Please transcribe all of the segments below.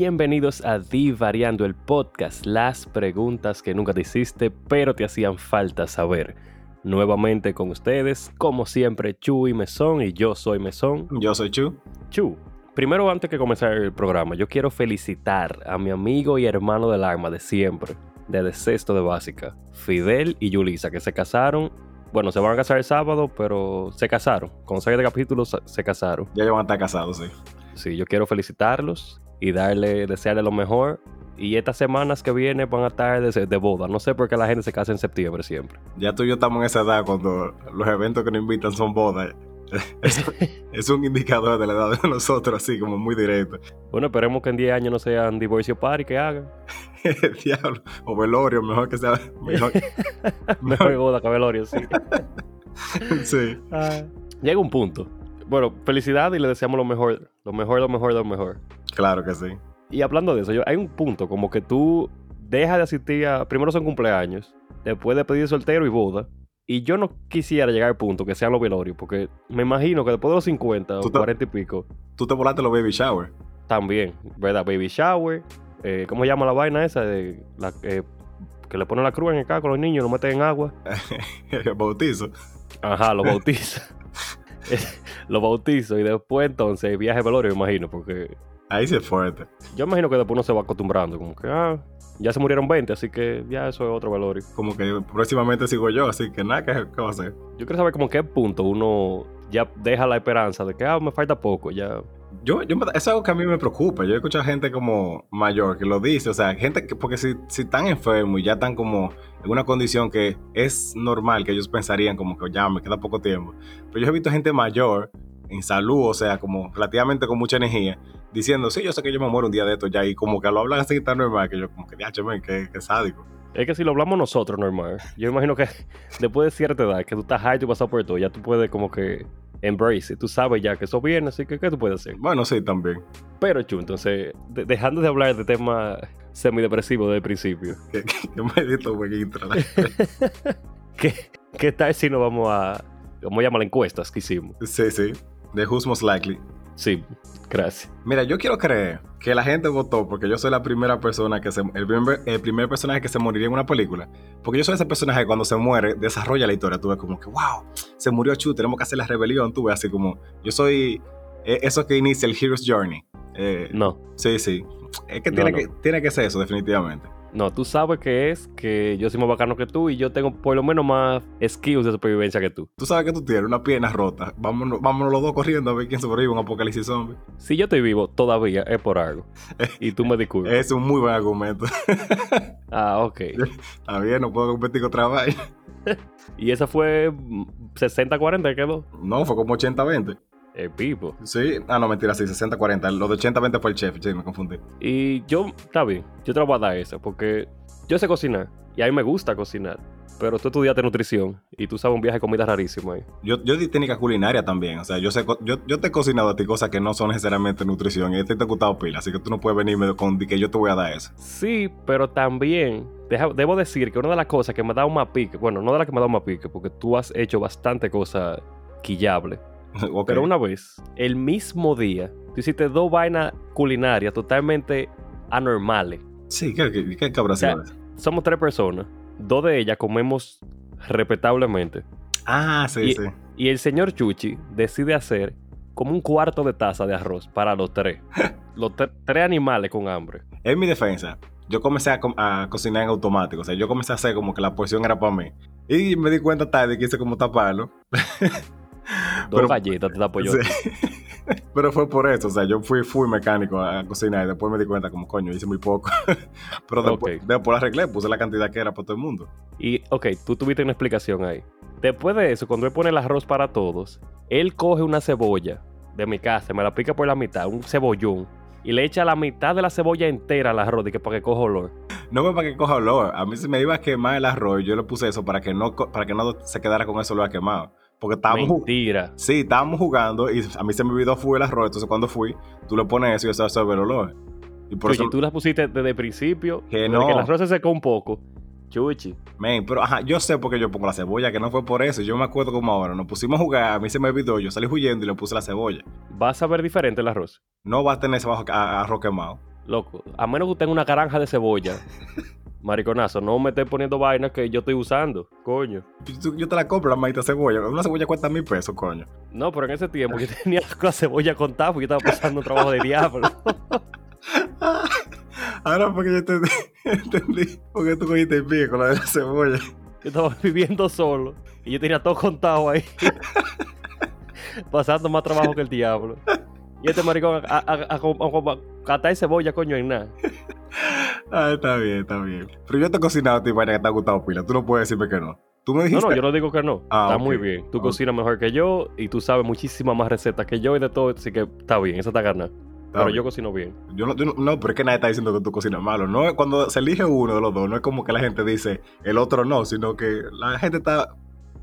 Bienvenidos a Divariando el podcast, las preguntas que nunca te hiciste, pero te hacían falta saber. Nuevamente con ustedes, como siempre, Chu y Mesón, y yo soy Mesón. Yo soy Chu. Chu, primero antes que comenzar el programa, yo quiero felicitar a mi amigo y hermano del alma de siempre, desde sexto de básica, Fidel y Yulisa, que se casaron. Bueno, se van a casar el sábado, pero se casaron. Con seis de capítulos se casaron. Ya llevan a estar casados, sí. Sí, yo quiero felicitarlos y darle, desearle lo mejor. Y estas semanas que vienen van a estar de, de, boda. No sé por qué la gente se casa en septiembre siempre. Ya tú y yo estamos en esa edad cuando los eventos que nos invitan son bodas. Es, es, un indicador de la edad de nosotros, así como muy directo. Bueno, esperemos que en 10 años no sean divorcio party que hagan. Diablo. O velorio, mejor que sea. Mejor, mejor boda que velorio, sí. sí. Ah, llega un punto. Bueno, felicidad y le deseamos lo mejor. Lo mejor, lo mejor, lo mejor. Claro que sí. Y hablando de eso, yo, hay un punto como que tú dejas de asistir a. Primero son cumpleaños, después de pedir soltero y boda. Y yo no quisiera llegar al punto que sean los velorios, porque me imagino que después de los 50 o te, 40 y pico. Tú te volaste los baby shower. También, ¿verdad? Baby shower. Eh, ¿Cómo se llama la vaina esa? De la, eh, que le ponen la cruz en el carro con los niños, lo meten en agua. bautizo. Ajá, los bautizo. los bautizo y después entonces viaje velorio, me imagino, porque. Ahí sí es fuerte. Yo imagino que después uno se va acostumbrando, como que, ah, ya se murieron 20, así que ya eso es otro velorio. Como que próximamente sigo yo, así que nada, ¿qué, qué va a hacer? Yo quiero saber como qué punto uno ya deja la esperanza de que, ah, me falta poco, ya. Yo, yo, es algo que a mí me preocupa. Yo he escuchado gente como mayor que lo dice, o sea, gente que, porque si, si están enfermos y ya están como en una condición que es normal que ellos pensarían como que ya me queda poco tiempo. Pero yo he visto gente mayor en salud, o sea, como relativamente con mucha energía, diciendo, sí, yo sé que yo me muero un día de esto ya, y como que lo hablan así tan normal, que yo como que, ya, que, que sádico. Es que si lo hablamos nosotros normal, yo imagino que después de cierta edad, que tú estás high y pasado por todo, ya tú puedes como que embrace, tú sabes ya que eso viene, así que ¿qué tú puedes hacer? Bueno, sí, también. Pero, Chu, entonces, de, dejando de hablar de temas semidepresivos desde el principio. ¿Qué, qué maldito buen intro? ¿Qué, ¿Qué tal si nos vamos a, cómo llama la encuesta que hicimos? Sí, sí. De Who's Most Likely. Sí, gracias. Mira, yo quiero creer que la gente votó porque yo soy la primera persona que se. El primer, el primer personaje que se moriría en una película. Porque yo soy ese personaje que cuando se muere desarrolla la historia. Tú ves como que, wow, se murió Chu, tenemos que hacer la rebelión. Tú ves así como. Yo soy. Eh, eso que inicia el Hero's Journey. Eh, no. Sí, sí. Es que tiene, No, que tiene que ser eso, definitivamente. No, tú sabes que es que yo soy más bacano que tú y yo tengo por lo menos más skills de supervivencia que tú. Tú sabes que tú tienes una pierna rota. Vámonos, vámonos los dos corriendo a ver quién sobrevive a un apocalipsis zombie. Si yo estoy vivo todavía es por algo. Y tú me disculpas. Es un muy buen argumento. ah, ok. Está bien, no puedo competir contra vaina. y esa fue 60-40 quedó. No, fue como 80-20. El pipo. Sí, ah, no, mentira, sí, 60-40. Lo de 80-20 fue el chef, sí, me confundí. Y yo, está bien, yo te lo voy a dar eso, porque yo sé cocinar y a mí me gusta cocinar. Pero tú estudiaste nutrición y tú sabes un viaje de comida rarísimo ahí. Yo, yo di técnica culinaria también. O sea, yo sé, yo, yo te he cocinado a ti cosas que no son necesariamente nutrición. Y este te he gustado pila. Así que tú no puedes venirme con que yo te voy a dar eso. Sí, pero también deja, debo decir que una de las cosas que me da un más pique, bueno, no de las que me da un más pique, porque tú has hecho bastante cosas quillables. okay. Pero una vez, el mismo día, tú hiciste dos vainas culinarias totalmente anormales. Sí, ¿qué, qué, qué cabra O sea, somos tres personas. Dos de ellas comemos respetablemente. Ah, sí, y, sí. y el señor Chuchi decide hacer como un cuarto de taza de arroz para los tres. los tre- tres animales con hambre. En mi defensa, yo comencé a, co- a cocinar en automático. O sea, yo comencé a hacer como que la porción era para mí. Y me di cuenta tarde que hice como taparlo. Dos Pero- galletas te pollo. Sí. Pero fue por eso, o sea, yo fui fui mecánico a cocinar y después me di cuenta como, coño, hice muy poco. Pero después, Ok. después arreglé, puse la cantidad que era para todo el mundo. Y, ok, tú tuviste una explicación ahí. Después de eso, cuando él pone el arroz para todos, él coge una cebolla de mi casa, me la pica por la mitad, un cebollón, y le echa la mitad de la cebolla entera al arroz y que para que coja olor. No me para que coja olor, a mí se me iba a quemar el arroz yo le puse eso para que no, para que no se quedara con ese olor quemado. Porque estábamos, Mentira. sí, estábamos jugando y a mí se me olvidó fui el arroz, entonces cuando fui, tú le pones eso y eso absorbe el olor. Y por Chuchi, eso, tú las pusiste desde el principio, Que no. que el arroz se secó un poco. Chuchi. men, pero ajá, yo sé por qué yo pongo la cebolla, que no fue por eso, yo me acuerdo como ahora, nos pusimos a jugar, a mí se me olvidó, yo salí huyendo y le puse la cebolla. Vas a ver diferente el arroz. No va a tener ese arroz quemado. Loco, a menos que usted tenga una granja de cebolla, mariconazo, no me esté poniendo vainas que yo estoy usando, coño. Yo, yo te la compro, la maldita cebolla. Una cebolla cuesta mil pesos, coño. No, pero en ese tiempo yo tenía la cebolla contada porque yo estaba pasando un trabajo de diablo. Ahora porque yo entendí, entendí porque tú cogiste el pie con la de la cebolla. Yo estaba viviendo solo y yo tenía todo contado ahí. pasando más trabajo que el diablo. Y este maricón a, a, a, a, catar cebolla, coño, en nada. Ah, está bien, está bien. Pero yo te he cocinado a ti, vaina que te ha gustado pila. Tú no puedes decirme que no. Tú me dijiste. No, no, yo no digo que no. Ah, está muy bien. Tú cocinas mejor que yo y tú sabes muchísimas más recetas que yo y de todo, así que está bien, eso está ganado. Está Pero bien. yo cocino bien. Yo no, yo no, no, pero es que nadie está diciendo que tú cocinas malo. No, es- cuando se elige uno de los dos, no es como que la gente dice el otro no, sino que la gente está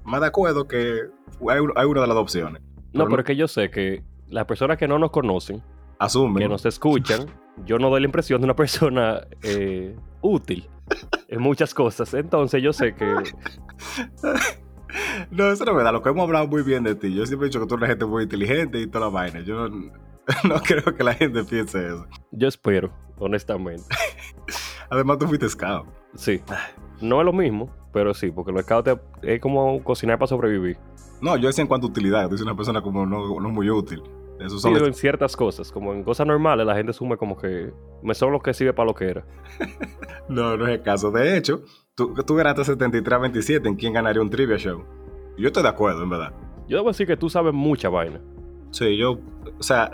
más de acuerdo que hay, hay una de las dos opciones. No, Pero pero no- es que yo sé que las personas que no nos conocen, Asumen. que nos escuchan, yo no doy la impresión de una persona eh, útil en muchas cosas. Entonces yo sé que No, eso no es verdad. Lo que hemos hablado muy bien de ti. Yo siempre he dicho que tú eres una gente muy inteligente y toda la vaina. Yo no, no creo que la gente piense eso. yo espero, honestamente. Además, tú fuiste scout. Sí. No es lo mismo, pero sí, porque los scouts es como cocinar para sobrevivir. No, yo decía en cuanto a utilidad. Tú eres una persona como no, no muy útil. Eso Sí, en ciertas cosas, como en cosas normales, la gente asume como que me son los que sirve para lo que era. No, no es el caso. De hecho, tú, tú ganaste 73 a 27 en quién ganaría un trivia show. Yo estoy de acuerdo, en verdad. Yo debo decir que tú sabes mucha vaina. Sí, yo, o sea,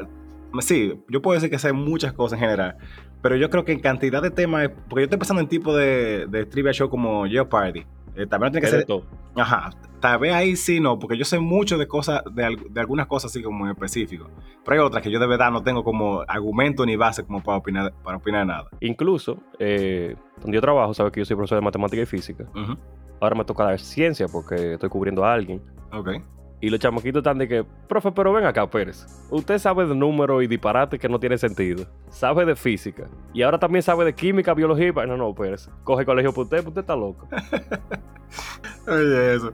sí, yo puedo decir que sé muchas cosas en general, pero yo creo que en cantidad de temas, porque yo estoy pensando en tipo de, de trivia show como Jeopardy. Eh, también no tiene que ser, todo. ajá, tal vez ahí sí no, porque yo sé mucho de cosas, de, de algunas cosas así como en específico, pero hay otras que yo de verdad no tengo como argumento ni base como para opinar, para opinar nada. Incluso, eh, donde yo trabajo, sabes que yo soy profesor de matemática y física. Ahora me toca dar ciencia porque estoy cubriendo a alguien. Ok. Y los chamaquitos están de que, profe, pero ven acá, Pérez. Usted sabe de números y disparate que no tiene sentido. Sabe de física. Y ahora también sabe de química, biología y... No, no, Pérez. Coge colegio para usted, pues usted está loco. Oye, eso.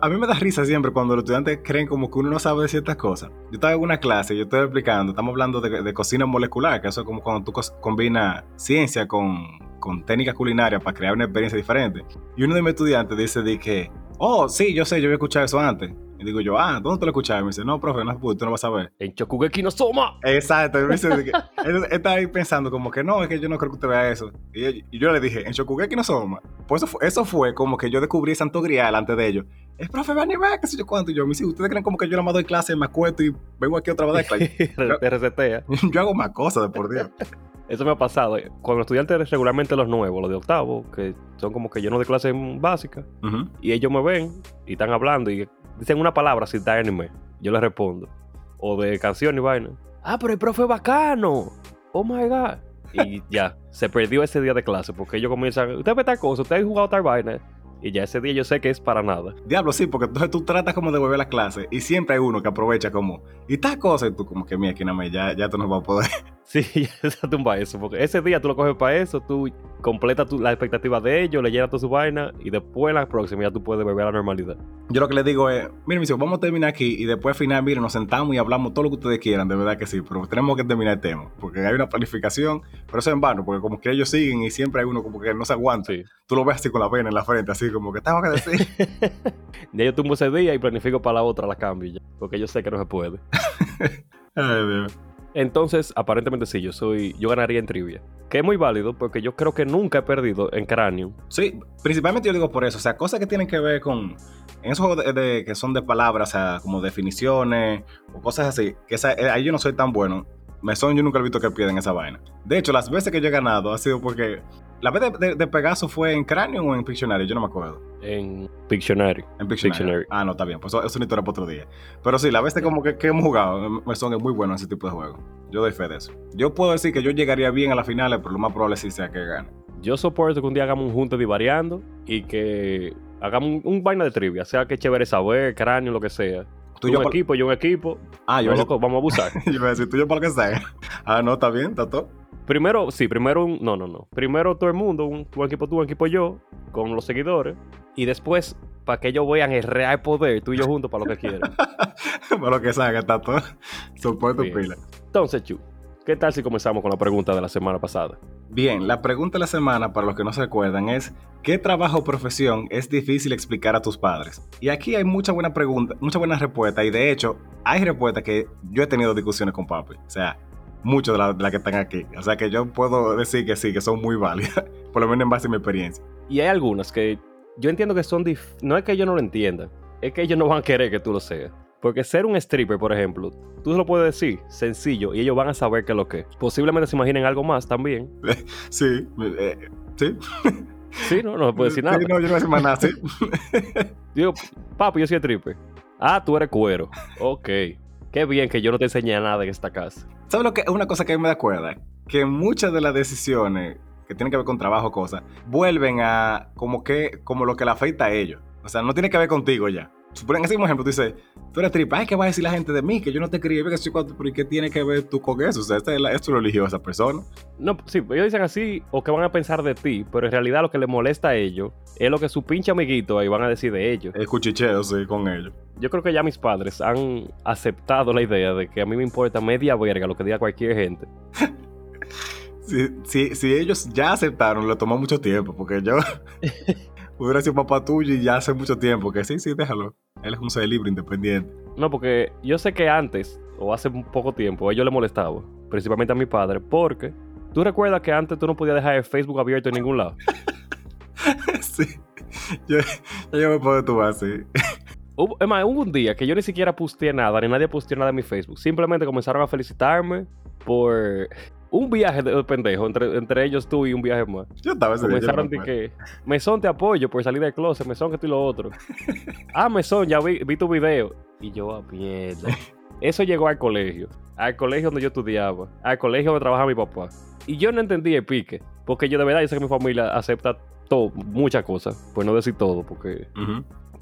A, mí me da risa siempre cuando los estudiantes creen como que uno no sabe de ciertas cosas. Yo estaba en una clase, yo estoy explicando, estamos hablando de, de cocina molecular, que eso es como cuando tú combinas ciencia con, con técnicas culinarias para crear una experiencia diferente. Y uno de mis estudiantes dice de que, oh, sí, yo sé, yo había escuchado eso antes. Y digo yo, ah, ¿dónde tú lo escuchaste? Y me dice, no, profe, no, tú no vas a saber. En Chokugeki no Soma. Exacto, y me dice de él, está ahí pensando como que no, es que yo no creo que usted vea eso. Y, yo- y yo le dije, en Shokugeki no somos. Pues eso fue, eso fue como que yo descubrí Santo Grial antes de ellos. Es profe, ven y qué sé yo cuánto. Y yo, me dice, ustedes creen como que yo nada más doy clase, me acuesto y vengo aquí otra vez dar clase. Te resetea. yo hago más cosas, de por Dios. Eso me ha pasado. Con los estudiantes regularmente los nuevos, los de octavo, que son como que yo no de clase básica, Ujú. y ellos me ven y están hablando y dicen una palabra sin dar anime. Yo les respondo. O de canción y vaina. Ah, pero el profe es bacano. Oh my god. Y ya, se perdió ese día de clase porque ellos comienzan, usted ve tal cosa, usted ha jugado tal vaina. Y ya ese día yo sé que es para nada. Diablo, sí, porque entonces tú tratas como de volver a la clase y siempre hay uno que aprovecha como, y tal cosa, y tú como que, mira, aquí nada más, ya, ya tú no vas a poder. Sí, ya se tumba eso. Porque ese día tú lo coges para eso, tú completas tu- la expectativa de ellos, le llenas toda su vaina y después la próxima ya tú puedes volver a la normalidad. Yo lo que les digo es, miren, mis hijos, vamos a terminar aquí y después al final, miren, nos sentamos y hablamos todo lo que ustedes quieran, de verdad que sí, pero tenemos que terminar el tema, porque hay una planificación, pero eso es en vano, porque como que ellos siguen y siempre hay uno como que no se aguanta. Sí. Tú lo ves así con la pena en la frente, así como que tengo que decir. Ya yo tumbo ese día y planifico para la otra, la cambio ya. Porque yo sé que no se puede. Ay, Dios. Entonces, aparentemente sí, yo soy. Yo ganaría en trivia. Que es muy válido porque yo creo que nunca he perdido en cráneo. Sí, principalmente yo digo por eso, o sea, cosas que tienen que ver con, en esos juegos de, de- que son de palabras, o sea, como definiciones o cosas así, que esa- eh, ahí yo no soy tan bueno. Me son, yo nunca he visto que pierden esa vaina. De hecho, las veces que yo he ganado ha sido porque, la vez de, de- de Pegaso fue en Cráneo o en Pictionary, yo no me acuerdo. En Pictionary. En Pictionary. Pictionary. Ah, no, está bien. Pues eso es una historia para otro día. Pero sí, la vez de como que, que hemos jugado, me son muy bueno ese tipo de juegos. Yo doy fe de eso. Yo puedo decir que yo llegaría bien a las finales, pero lo más probable sí sea que gane. Yo soporto que un día hagamos un junte divariando y que hagamos un, un vaina de trivia. Sea que chévere saber, cráneo, lo que sea. Tú Tú y yo un equipo, yo un equipo. Ah, yo loco, vamos a abusar. yo voy a decir tuyo para lo que sea. Ah, no, está bien, está todo. Primero, sí, primero un. No, no, no. Primero todo el mundo, un, tu equipo tú, un equipo yo, con los seguidores. Y después, para que ellos vean el real poder, tú y yo juntos para lo que quieran. para lo que sea, está todo. Soporto pila. Entonces, Chu, ¿Qué tal si comenzamos con la pregunta de la semana pasada? Bien, la pregunta de la semana, para los que no se recuerdan, es ¿qué trabajo o profesión es difícil explicar a tus padres? Y aquí hay mucha buena pregunta, mucha buena respuesta, y de hecho, hay respuestas que yo he tenido discusiones con papi. O sea, muchos de las la que están aquí. O sea que yo puedo decir que sí, que son muy válidas, por lo menos en base a mi experiencia. Y hay algunas que yo entiendo que son dif no es que ellos no lo entiendan, es que ellos no van a querer que tú lo seas. Porque ser un stripper, por ejemplo, tú se lo puedes decir sencillo y ellos van a saber qué es lo que es. Posiblemente se imaginen algo más también. Sí, eh, sí. Sí, no, no se puede decir nada. Sí, no, yo no sé más nada, sí. Digo, papi, yo soy stripper. Ah, tú eres cuero. Ok. Qué bien que yo no te enseñé nada en esta casa. ¿Sabes lo que es una cosa que a mí me da cuerda? Que muchas de las decisiones que tienen que ver con trabajo, cosas, vuelven a como que, como lo que le afecta a ellos. O sea, no tiene que ver contigo ya. Suponen ese mismo ejemplo, tú dices, tú eres tripa, ay, ¿qué va a decir la gente de mí? Que yo no te quería, que soy cuatro, pero ¿y qué tiene que ver tú con eso? O sea, este, esto lo eligió esa persona. No, sí, ellos dicen así, o que van a pensar de ti, pero en realidad lo que les molesta a ellos es lo que su pinche amiguito ahí van a decir de ellos. Es cuchicheo, sí, con ellos. Yo creo que ya mis padres han aceptado la idea de que a mí me importa media verga lo que diga cualquier gente. si, si, si ellos ya aceptaron, le tomó mucho tiempo, porque yo hubiera sido papá tuyo y ya hace mucho tiempo que sí, sí, déjalo. Él es un ser libre, independiente. No, porque yo sé que antes, o hace poco tiempo, a ellos les molestaba, principalmente a mi padre, porque tú recuerdas que antes tú no podías dejar el Facebook abierto en ningún lado. sí, yo, yo me puedo tu así. Hubo, es más, hubo un día que yo ni siquiera posteé nada, ni nadie posteó nada en mi Facebook. Simplemente comenzaron a felicitarme por un viaje de pendejo, entre, entre ellos tú y un viaje más. Yo estaba ese Comenzaron de me que, Mesón te apoyo por salir del closet, Mesón que tú y lo otro. ah, Mesón, ya vi, vi tu video. Y yo, ah, mierda. Eso llegó al colegio, al colegio donde yo estudiaba, al colegio donde trabajaba mi papá. Y yo no entendí el pique, porque yo de verdad yo sé que mi familia acepta todo, muchas cosas, pues no decir todo, porque...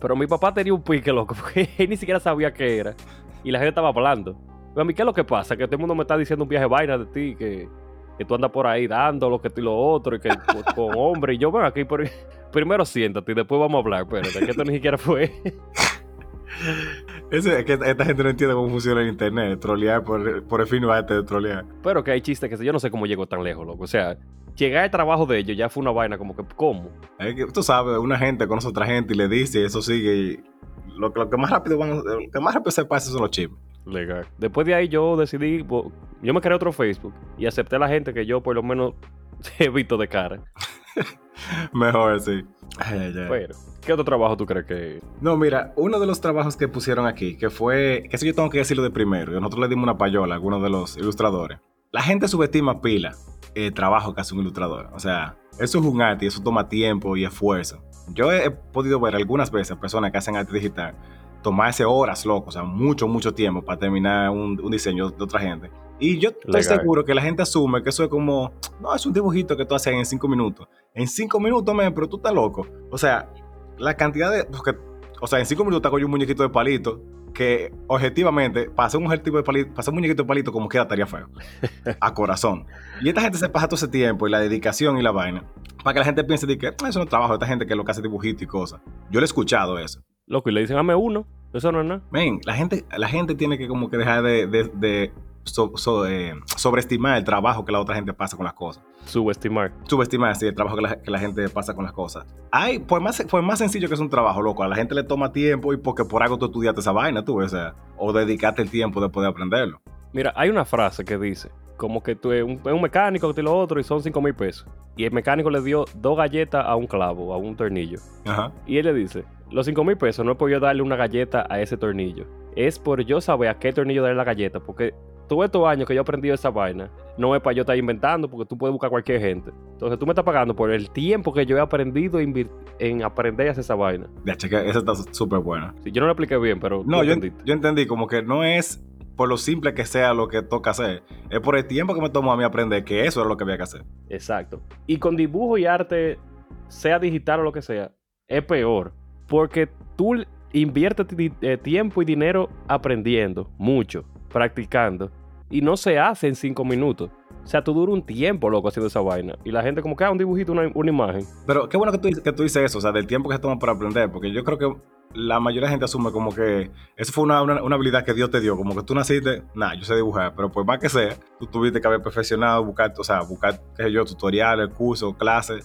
Pero mi papá tenía un pique, loco, porque él ni siquiera sabía qué era. Y la gente estaba hablando. Pero a mí, ¿qué es lo que pasa? Que todo el mundo me está diciendo un viaje vaina de ti, que, que tú andas por ahí dando lo que tú y lo otro, y que con, con hombre. Y yo, ven aquí, por- primero siéntate y después vamos a hablar. Pero de que esto ni siquiera fue. Es que esta gente no entiende cómo funciona el internet. Trolear por, por el fin de trolear. Pero que hay chistes que yo no sé cómo llegó tan lejos, loco. O sea, llegar al trabajo de ellos ya fue una vaina como que, ¿cómo? Es que tú sabes, una gente conoce a otra gente y le dice, y eso sigue. Y lo, que- lo que más rápido van, lo que más rápido se pasa son los chismes. Legal. Después de ahí yo decidí, yo me creé otro Facebook y acepté a la gente que yo por lo menos he visto de cara. Mejor sí. Ay, ay, ay. Pero, ¿qué otro trabajo tú crees que No, mira, uno de los trabajos que pusieron aquí, que fue, que eso yo tengo que decirlo de primero, y nosotros le dimos una payola a algunos de los ilustradores. La gente subestima pila el trabajo que hace un ilustrador. O sea, eso es un arte y eso toma tiempo y esfuerzo. Yo he, he podido ver algunas veces personas que hacen arte digital tomarse horas, loco, o sea, mucho, mucho tiempo para terminar un, un diseño de otra gente. Y yo estoy Legal. seguro que la gente asume que eso es como, no, es un dibujito que tú haces en cinco minutos. En cinco minutos, men, pero tú estás loco. O sea, la cantidad de. Porque, o sea, en cinco minutos te hago yo un muñequito de palito que, objetivamente, para hacer un muñequito de palito, hacer un muñequito de palito, como queda, estaría feo. A corazón. Y esta gente se pasa todo ese tiempo y la dedicación y la vaina para que la gente piense de que "Ah, eso no es trabajo esta gente que lo que hace dibujitos y cosas. Yo lo he escuchado eso. Loco, y le dicen, dame uno. Eso no es nada. Men, la gente, la gente tiene que como que dejar de, de- de so- so- eh, sobreestimar el trabajo que la otra gente pasa con las cosas. Subestimar. Subestimar así el trabajo que la, que la gente pasa con las cosas. Ay, por más, por más sencillo que es un trabajo, loco, a la gente le toma tiempo y porque por algo tú estudiaste esa vaina, tú, o sea, o dedicaste el tiempo de poder aprenderlo. Mira, hay una frase que dice, como que tú eres un, es un mecánico que y lo otro y son 5 mil pesos. Y el mecánico le dio dos galletas a un clavo, a un tornillo. Ajá. Y él le dice, los 5 mil pesos no es por yo darle una galleta a ese tornillo. Es por yo saber a qué tornillo darle la galleta. Porque todos estos años que yo he aprendido esa vaina, no es para yo estar inventando, porque tú puedes buscar cualquier gente. Entonces tú me estás pagando por el tiempo que yo he aprendido en, aprender a hacer esa vaina. Ya, cheque, esa está súper buena. Sí, yo no lo expliqué bien, pero No, yo entendí como que no es por lo simple que sea lo que toca hacer, es por el tiempo que me tomó a mí aprender que eso era lo que había que hacer. Exacto. Y con dibujo y arte, sea digital o lo que sea, es peor. Porque tú inviertes eh, tiempo y dinero aprendiendo, mucho, practicando. Y no se hace en cinco minutos. O sea, tú duras un tiempo, loco, haciendo esa vaina. Y la gente como que, ah, un dibujito, una, una imagen. Pero qué bueno que tú, que tú dices eso, o sea, del tiempo que se toma para aprender, porque yo creo que la mayoría de gente asume como que eso fue una, una, una habilidad que Dios te dio, como que tú naciste, nada, yo sé dibujar, pero pues más que sea, tú tuviste que haber perfeccionado, buscar, o sea, buscar, qué sé yo, tutoriales, cursos, clases.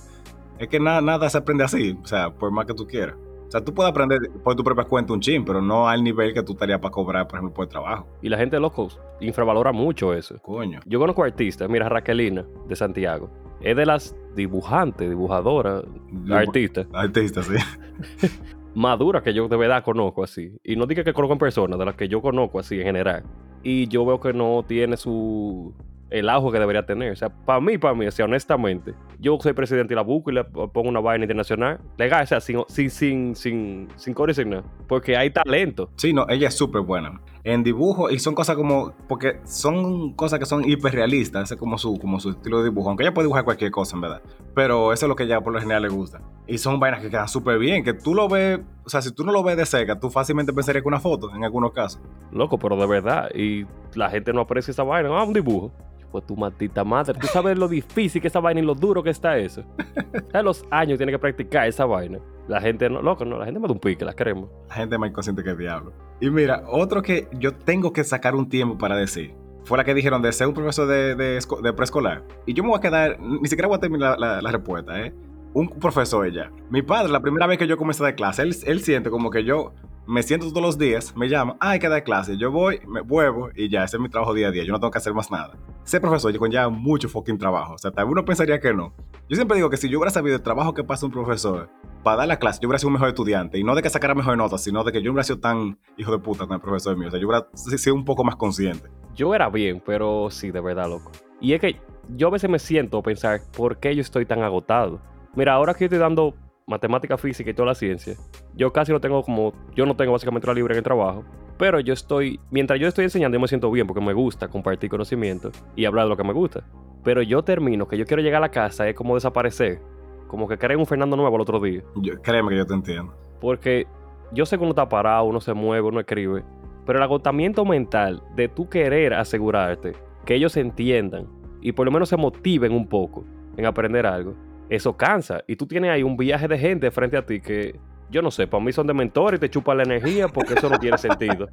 Es que nada, nada se aprende así, o sea, por más que tú quieras. O sea, tú puedes aprender por tu propia cuenta un chin, pero no al nivel que tú estarías para cobrar, por ejemplo, por el trabajo. Y la gente, loco, infravalora mucho eso. Coño. Yo conozco artistas, mira, Raquelina, de Santiago. Es de las dibujantes, dibujadoras, artistas. Artistas, sí. maduras que yo de verdad conozco así. Y no diga que conozco en persona, de las que yo conozco así en general. Y yo veo que no tiene su el ajo que debería tener. O sea, para mí, para mí, o sea, honestamente, yo soy presidente y la busco y le pongo una vaina internacional. Legal, o sea, sin, sin, sin, sin, sin core sin nada. Porque hay talento. Sí, no, ella es súper buena. En dibujo, y son cosas como, porque son cosas que son hiperrealistas, ese es como su, como su estilo de dibujo, aunque ella puede dibujar cualquier cosa, en verdad. Pero eso es lo que ella por lo general le gusta. Y son vainas que quedan súper bien, que tú lo ves, o sea, si tú no lo ves de cerca, tú fácilmente pensarías que una foto, en algunos casos. Loco, pero de verdad, y la gente no aprecia esa vaina, ah, un dibujo. Pues tu maldita madre, tú sabes lo difícil que esa vaina y lo duro que está eso. ¿Sabes los años tiene que practicar esa vaina? La gente no, loco, no, la gente me da un pique, la queremos. La gente más inconsciente que el diablo. Y mira, otro que yo tengo que sacar un tiempo para decir. Fue la que dijeron de ser un profesor de, de, de preescolar. Y yo me voy a quedar, ni siquiera voy a terminar la, la- la respuesta, ¿eh? Un profesor ella. Mi padre, la primera vez que yo comencé a dar clase, él, él siente como que yo me siento todos los días, me llama, ah, hay que dar clase. Yo voy, me vuelvo y ya, ese es mi trabajo día a día. Yo no tengo que hacer más nada. Ser profesor, yo conlleva mucho fucking trabajo. O sea, tal vez uno pensaría que no. Yo siempre digo que si yo hubiera sabido el trabajo que pasa un profesor para dar la clase, yo hubiera sido un mejor estudiante. Y no de que sacara mejor notas, sino de que yo hubiera sido tan hijo de puta con el profesor mío. O sea, yo hubiera sido un poco más consciente. Yo era bien, pero sí, de verdad, loco. Y es que yo a veces me siento a pensar, ¿por qué yo estoy tan agotado? Mira, ahora que yo estoy dando matemática, física y toda la ciencia, yo casi no tengo como, yo no tengo básicamente hora libre en el trabajo, pero yo estoy, mientras yo estoy enseñando, yo me siento bien porque me gusta compartir conocimiento y hablar de lo que me gusta. Pero yo termino, que yo quiero llegar a la casa, es como desaparecer, como que crear un Fernando nuevo el otro día. Yo- créeme que yo te entiendo. Porque yo sé que uno está parado, uno se mueve, uno escribe. Pero el agotamiento mental de tú querer asegurarte que ellos entiendan y por lo menos se motiven un poco en aprender algo, eso cansa. Y tú tienes ahí un viaje de gente frente a ti que, yo no sé, para mí son de mentores y te chupan la energía porque eso no tiene sentido.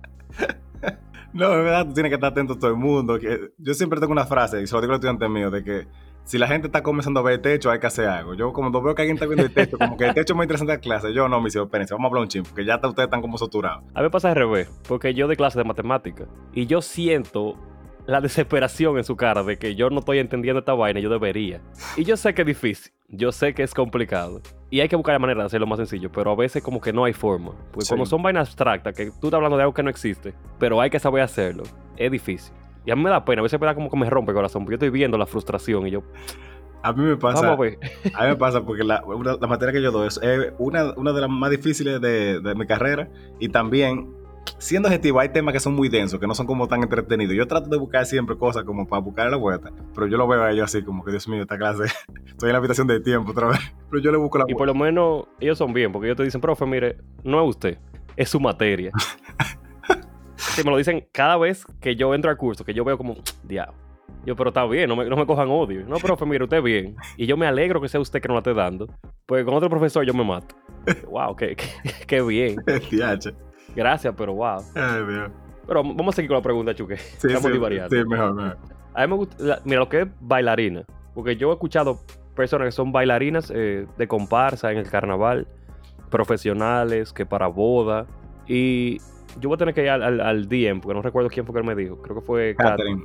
No, es verdad, tú tienes que estar atento a todo el mundo. Que yo siempre tengo una frase, y se lo digo a los estudiantes míos, de que si la gente está comenzando a ver el techo, hay que hacer algo. Yo cuando veo que alguien está viendo el techo, como que el techo es muy interesante de la clase, yo no, mis hijos, espérense, vamos a hablar un chingo, porque ya ustedes están como saturados. A mí me pasa al revés, porque yo doy clase de matemática y yo siento la desesperación en su cara de que yo no estoy entendiendo esta vaina y yo debería. Y yo sé que es difícil, yo sé que es complicado y hay que buscar la manera de hacerlo más sencillo, pero a veces como que no hay forma. Porque Sí. cuando son vainas abstractas, que tú estás hablando de algo que no existe, pero hay que saber hacerlo, es difícil. Y a mí me da pena, a veces me da como que me rompe el corazón, porque yo estoy viendo la frustración y yo, A mí me pasa, vamos a ver. a mí me pasa porque la, una- la materia que yo doy es una, una de las más difíciles de, de mi carrera y también, siendo objetivo, hay temas que son muy densos, que no son como tan entretenidos. Yo trato de buscar siempre cosas como para buscar la vuelta, pero yo lo veo a ellos así como que, Dios mío, esta clase, estoy en la habitación de tiempo otra vez, pero yo le busco la Y vuelta. por lo menos ellos son bien, porque ellos te dicen, profe, mire, no es usted, es su materia. que me lo dicen cada vez que yo entro al curso, que yo veo como, diablo. Yo, pero está bien, no me, no me cojan odio. No, profe, mire, usted bien. Y yo me alegro que sea usted que no la esté dando. Pues con otro profesor yo me mato. Wow, qué, qué, qué bien. Gracias, pero wow. Ay, Dios. Pero vamos a seguir con la pregunta, Chuque. Sí, Estamos sí, sí, mejor, mejor. A mí me gusta, la- mira, lo que es bailarina, porque yo he escuchado personas que son bailarinas eh, de comparsa en el carnaval, profesionales, que para boda, y yo voy a tener que ir al, al- al DM, porque no recuerdo quién fue que él me dijo, creo que fue Catherine.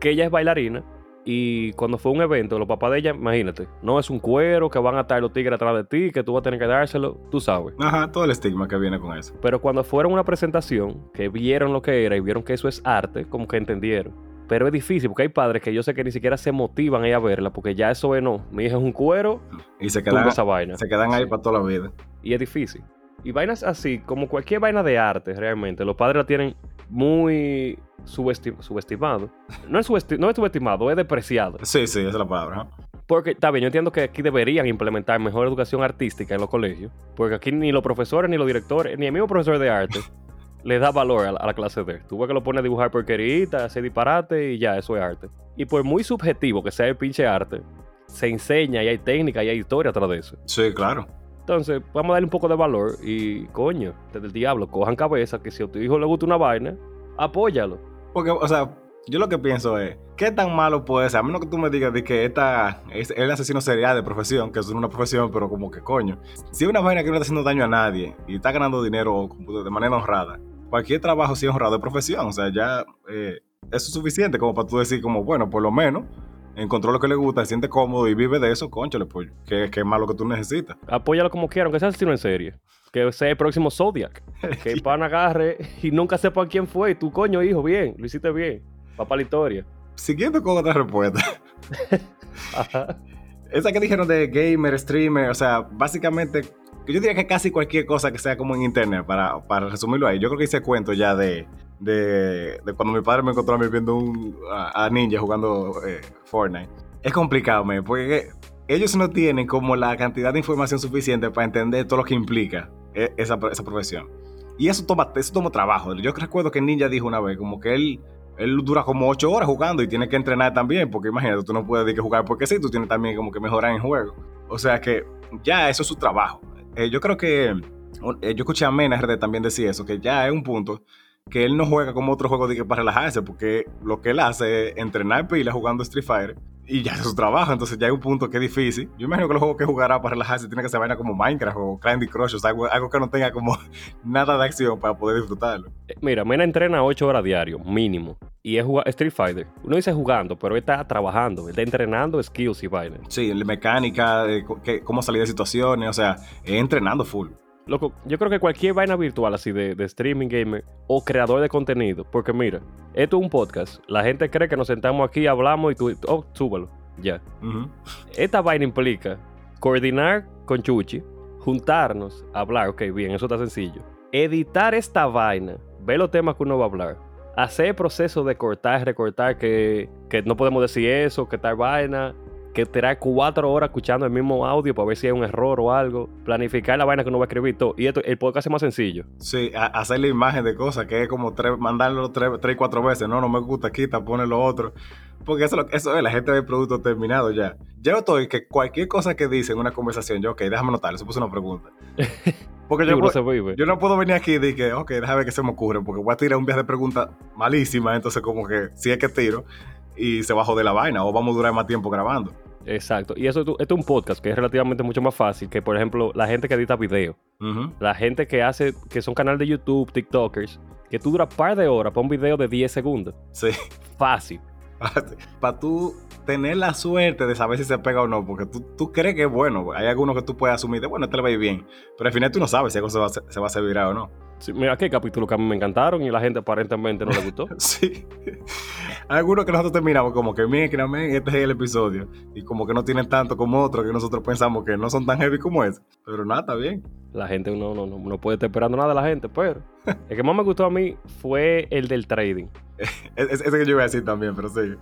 que ella es bailarina, y cuando fue un evento, los papás de ella, imagínate, no es un cuero, que van a estar los tigres atrás de ti, que tú vas a tener que dárselo, tú sabes. Ajá, todo el estigma que viene con eso. Pero cuando fueron a una presentación, que vieron lo que era y vieron que eso es arte, como que entendieron. Pero es difícil porque hay padres que yo sé que ni siquiera se motivan a ir a verla porque ya eso es no. Mi hija es un cuero, Y se quedan, esa vaina. se quedan ahí Sí. para toda la vida. Y es difícil. Y vainas así, como cualquier vaina de arte, realmente, los padres la tienen muy subesti- subestimado. No es, subesti- no es subestimado, es despreciado. Sí, sí, esa es la palabra. Porque, está bien, yo entiendo que aquí deberían implementar mejor educación artística en los colegios. Porque aquí ni los profesores, ni los directores, ni el mismo profesor de arte le da valor a la, clase D. Tú ves que lo pone a dibujar porquerita, hacer disparate y ya, eso es arte. Y por muy subjetivo que sea el pinche arte, se enseña y hay técnica y hay historia atrás de eso. Sí, claro. Entonces, vamos a darle un poco de valor y, coño, desde el diablo, cojan cabeza que si a tu hijo le gusta una vaina, apóyalo. Porque, o sea, yo lo que pienso es, ¿qué tan malo puede ser? A menos que tú me digas de que esta es el asesino serial de profesión, que es una profesión, pero como que coño. Si una vaina que no está haciendo daño a nadie y está ganando dinero de manera honrada, cualquier trabajo sí es honrado de profesión. O sea, ya eh, eso es suficiente como para tú decir, como, bueno, por lo menos encontró lo que le gusta, se siente cómodo y vive de eso, conchale, pues, que, es más lo que tú necesitas. Apóyalo como quieran, aunque sea asesino en serie. Que sea el próximo Zodiac. Que el pan agarre y nunca sepa quién fue. Y tú, coño, hijo, bien, lo hiciste bien. Papá la historia. Siguiendo con otra respuesta. Esa que dijeron de gamer, streamer, o sea, básicamente, yo diría que casi cualquier cosa que sea como en internet, para, para resumirlo ahí. Yo creo que hice cuento ya de, de, cuando mi padre me encontró a mí viendo a, Ninja jugando eh, Fortnite. Es complicado, porque ellos no tienen como la cantidad de información suficiente para entender todo lo que implica eh, esa, esa profesión. Y eso toma, eso toma trabajo. Yo recuerdo que Ninja dijo una vez como que él él dura como 8 horas jugando y tiene que entrenar también, porque imagínate, tú no puedes decir que jugar porque sí, tú tienes también como que mejorar en juego. O sea que ya eso es su trabajo. Eh, yo creo que, eh, yo escuché a Mena también decir eso, que ya es un punto que él no juega como otro juego de que para relajarse, porque lo que él hace es entrenar pila jugando Street Fighter y ya es su trabajo, entonces ya hay un punto que es difícil. Yo imagino que los juegos que jugará para relajarse tiene que ser vaina como Minecraft o Candy Crush, o sea, algo, que no tenga como nada de acción para poder disfrutarlo. Eh, mira, Mena entrena 8 horas diario, mínimo, y es jugar Street Fighter. Uno dice jugando, pero él está trabajando, está entrenando skills y vaina. Sí, mecánica, cómo salir de situaciones, o sea, es entrenando full. Loco, yo creo que cualquier vaina virtual así de, streaming gamer o creador de contenido, porque mira, esto es un podcast. La gente cree que nos sentamos aquí, hablamos y tú, oh, súbalo, ya. Esta vaina implica coordinar con Chuchi, juntarnos, hablar, ok, bien, eso está sencillo. Editar esta vaina, ver los temas que uno va a hablar, hacer el proceso de cortar, recortar, que, que no podemos decir eso, que tal vaina, que tener cuatro horas escuchando el mismo audio para ver si hay un error o algo, planificar la vaina que uno va a escribir todo. Y esto, el podcast es más sencillo. Sí, hacer la imagen de cosas, que es como mandarlo tres, tres, cuatro veces. No, no me gusta, quita, pone lo otro. Porque eso, eso es la gente del producto terminado ya. Yo estoy que cualquier cosa que dice en una conversación, yo, ok, déjame anotarlo, se puso una pregunta. Porque yo, yo, no puedo venir aquí y decir que, ok, déjame ver qué se me ocurre, porque voy a tirar un viaje de preguntas malísimas, entonces como que si es que tiro y se bajó de la vaina o vamos a durar más tiempo grabando. Exacto. Y eso esto es un podcast que es relativamente mucho más fácil que, por ejemplo, la gente que edita video. La gente que hace, que son canales de YouTube, TikTokers, que tú duras un par de horas para un video de 10 segundos. Sí. Fácil. para tú tener la suerte de saber si se pega o no, porque tú, tú crees que es bueno. Hay algunos que tú puedes asumir de, bueno, este le va a ir bien. Pero al final tú no sabes si algo se va, se va a hacer viral o no. Sí, mira, qué capítulo que a mí me encantaron y la gente aparentemente no le gustó. sí. Hay algunos que nosotros terminamos como que, miren, este es el episodio. Y como que no tienen tanto como otros que nosotros pensamos que no son tan heavy como ese. Pero nada, está bien. La gente no, no, no, puede estar esperando nada de la gente, pero el que más me gustó a mí fue el del trading. ese que yo iba a decir también, pero sí.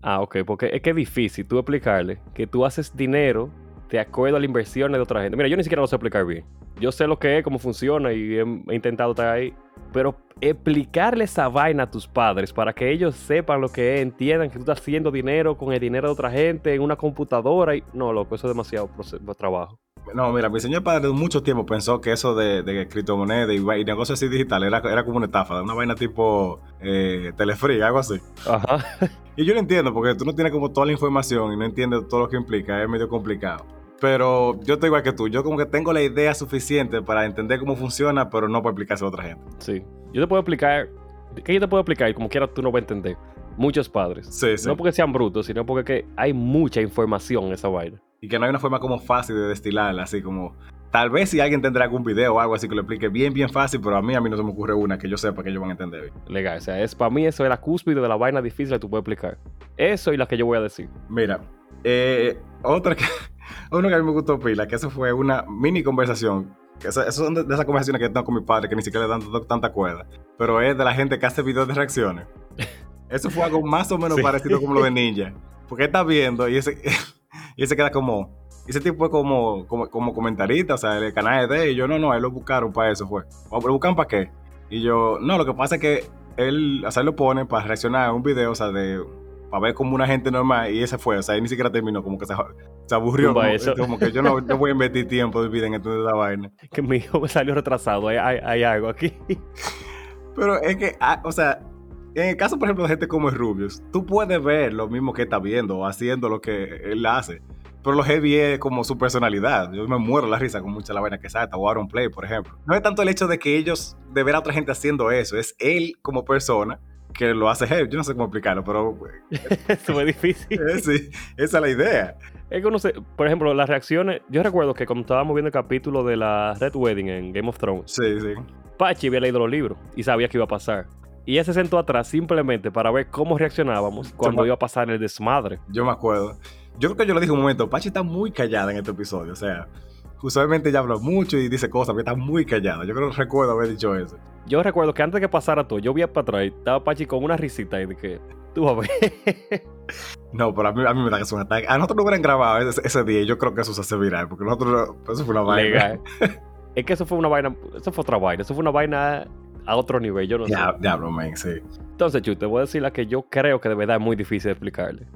Ah, ok, porque es que es difícil tú explicarle que tú haces dinero de acuerdo a las inversiones de otra gente. Mira, yo ni siquiera lo sé explicar bien. Yo sé lo que es, cómo funciona y he, intentado estar ahí. Pero explicarle esa vaina a tus padres para que ellos sepan lo que es, entiendan que tú estás haciendo dinero con el dinero de otra gente en una computadora. Y... No, loco, eso es demasiado trabajo. No, mira, mi señor padre de mucho tiempo pensó que eso de, de criptomonedas y, y, negocios así digitales era, era como una estafa, una vaina tipo eh, telefree, algo así. Ajá. Y yo lo entiendo, porque tú no tienes como toda la información y no entiendes todo lo que implica, es medio complicado. Pero yo estoy igual que tú, yo como que tengo la idea suficiente para entender cómo funciona, pero no para explicarse a otra gente. Sí, yo te puedo explicar, ¿qué yo te puedo explicar? Y como quiera tú no vas a entender. Muchos padres. Sí, sí. No porque sean brutos, sino porque hay mucha información en esa vaina y que no hay una forma como fácil de destilarla, así como tal vez si alguien tendrá algún video o algo así que lo explique bien, bien fácil, pero a mí a mí no se me ocurre una que yo sepa que ellos van a entender Legal, o sea, es, para mí eso es la cúspide de la vaina difícil que tú puedes explicar. Eso y la que yo voy a decir. Mira, eh, otra que, uno que a mí me gustó pila, que eso fue una mini conversación eso, son de, esas conversaciones que tengo con mi padre que ni siquiera le dan tanta cuerda. Pero es de la gente que hace videos de reacciones. Eso fue algo más o menos parecido como lo de Ninja. Porque está viendo y ese, y él se queda como, ese tipo es como, como, comentarista, o sea, el canal de ellos. No, no, él lo buscaron para eso, fue. ¿Lo buscan para qué? Y yo, no, lo que pasa es que él, o sea, él lo pone para reaccionar a un video, o sea, de para ver como una gente normal y ese fue, o sea, él ni siquiera terminó, como que se, se aburrió, como, eso. como que yo no, no voy a invertir tiempo de vida en entender la vaina. Que mi hijo salió retrasado. Hay, hay, hay algo aquí. Pero es que, ah, o sea, en el caso, por ejemplo, de gente como el Rubius, tú puedes ver lo mismo que está viendo o haciendo lo que él hace. Pero lo heavy es como su personalidad. Yo me muero la risa con mucha la vaina que salta. O Aaron Play, por ejemplo. No es tanto el hecho de que ellos, de ver a otra gente haciendo eso, es él como persona que lo hace heavy. Yo no sé cómo explicarlo, pero es difícil. eh, sí, esa es la idea. Es que uno se- por ejemplo, las reacciones. Yo recuerdo que cuando estábamos viendo el capítulo de la Red Wedding en Game of Thrones, Sí, sí. Pachi había leído los libros y sabía que iba a pasar. Y ella se sentó atrás simplemente para ver cómo reaccionábamos cuando iba a pasar el desmadre. Yo me acuerdo. Yo creo que yo le dije un momento, Pachi está muy callada en este episodio. O sea, usualmente ella habla mucho y dice cosas, pero está muy callada. Yo creo que recuerdo haber dicho eso. Yo recuerdo que antes de que pasara todo, yo vi para atrás y estaba Pachi con una risita y que tú vas a ver. No, pero a mí, a mí me da que es un ataque. A nosotros no hubieran grabado ese, ese día y yo creo que eso se hace viral, porque nosotros, eso fue una vaina. legal. es que eso fue una vaina, eso fue otra vaina, eso fue una vaina a otro nivel, yo no sé. Dia- Diablo, man, sí. Entonces, Chu, te voy a decir la que yo creo que de verdad es muy difícil de explicarle.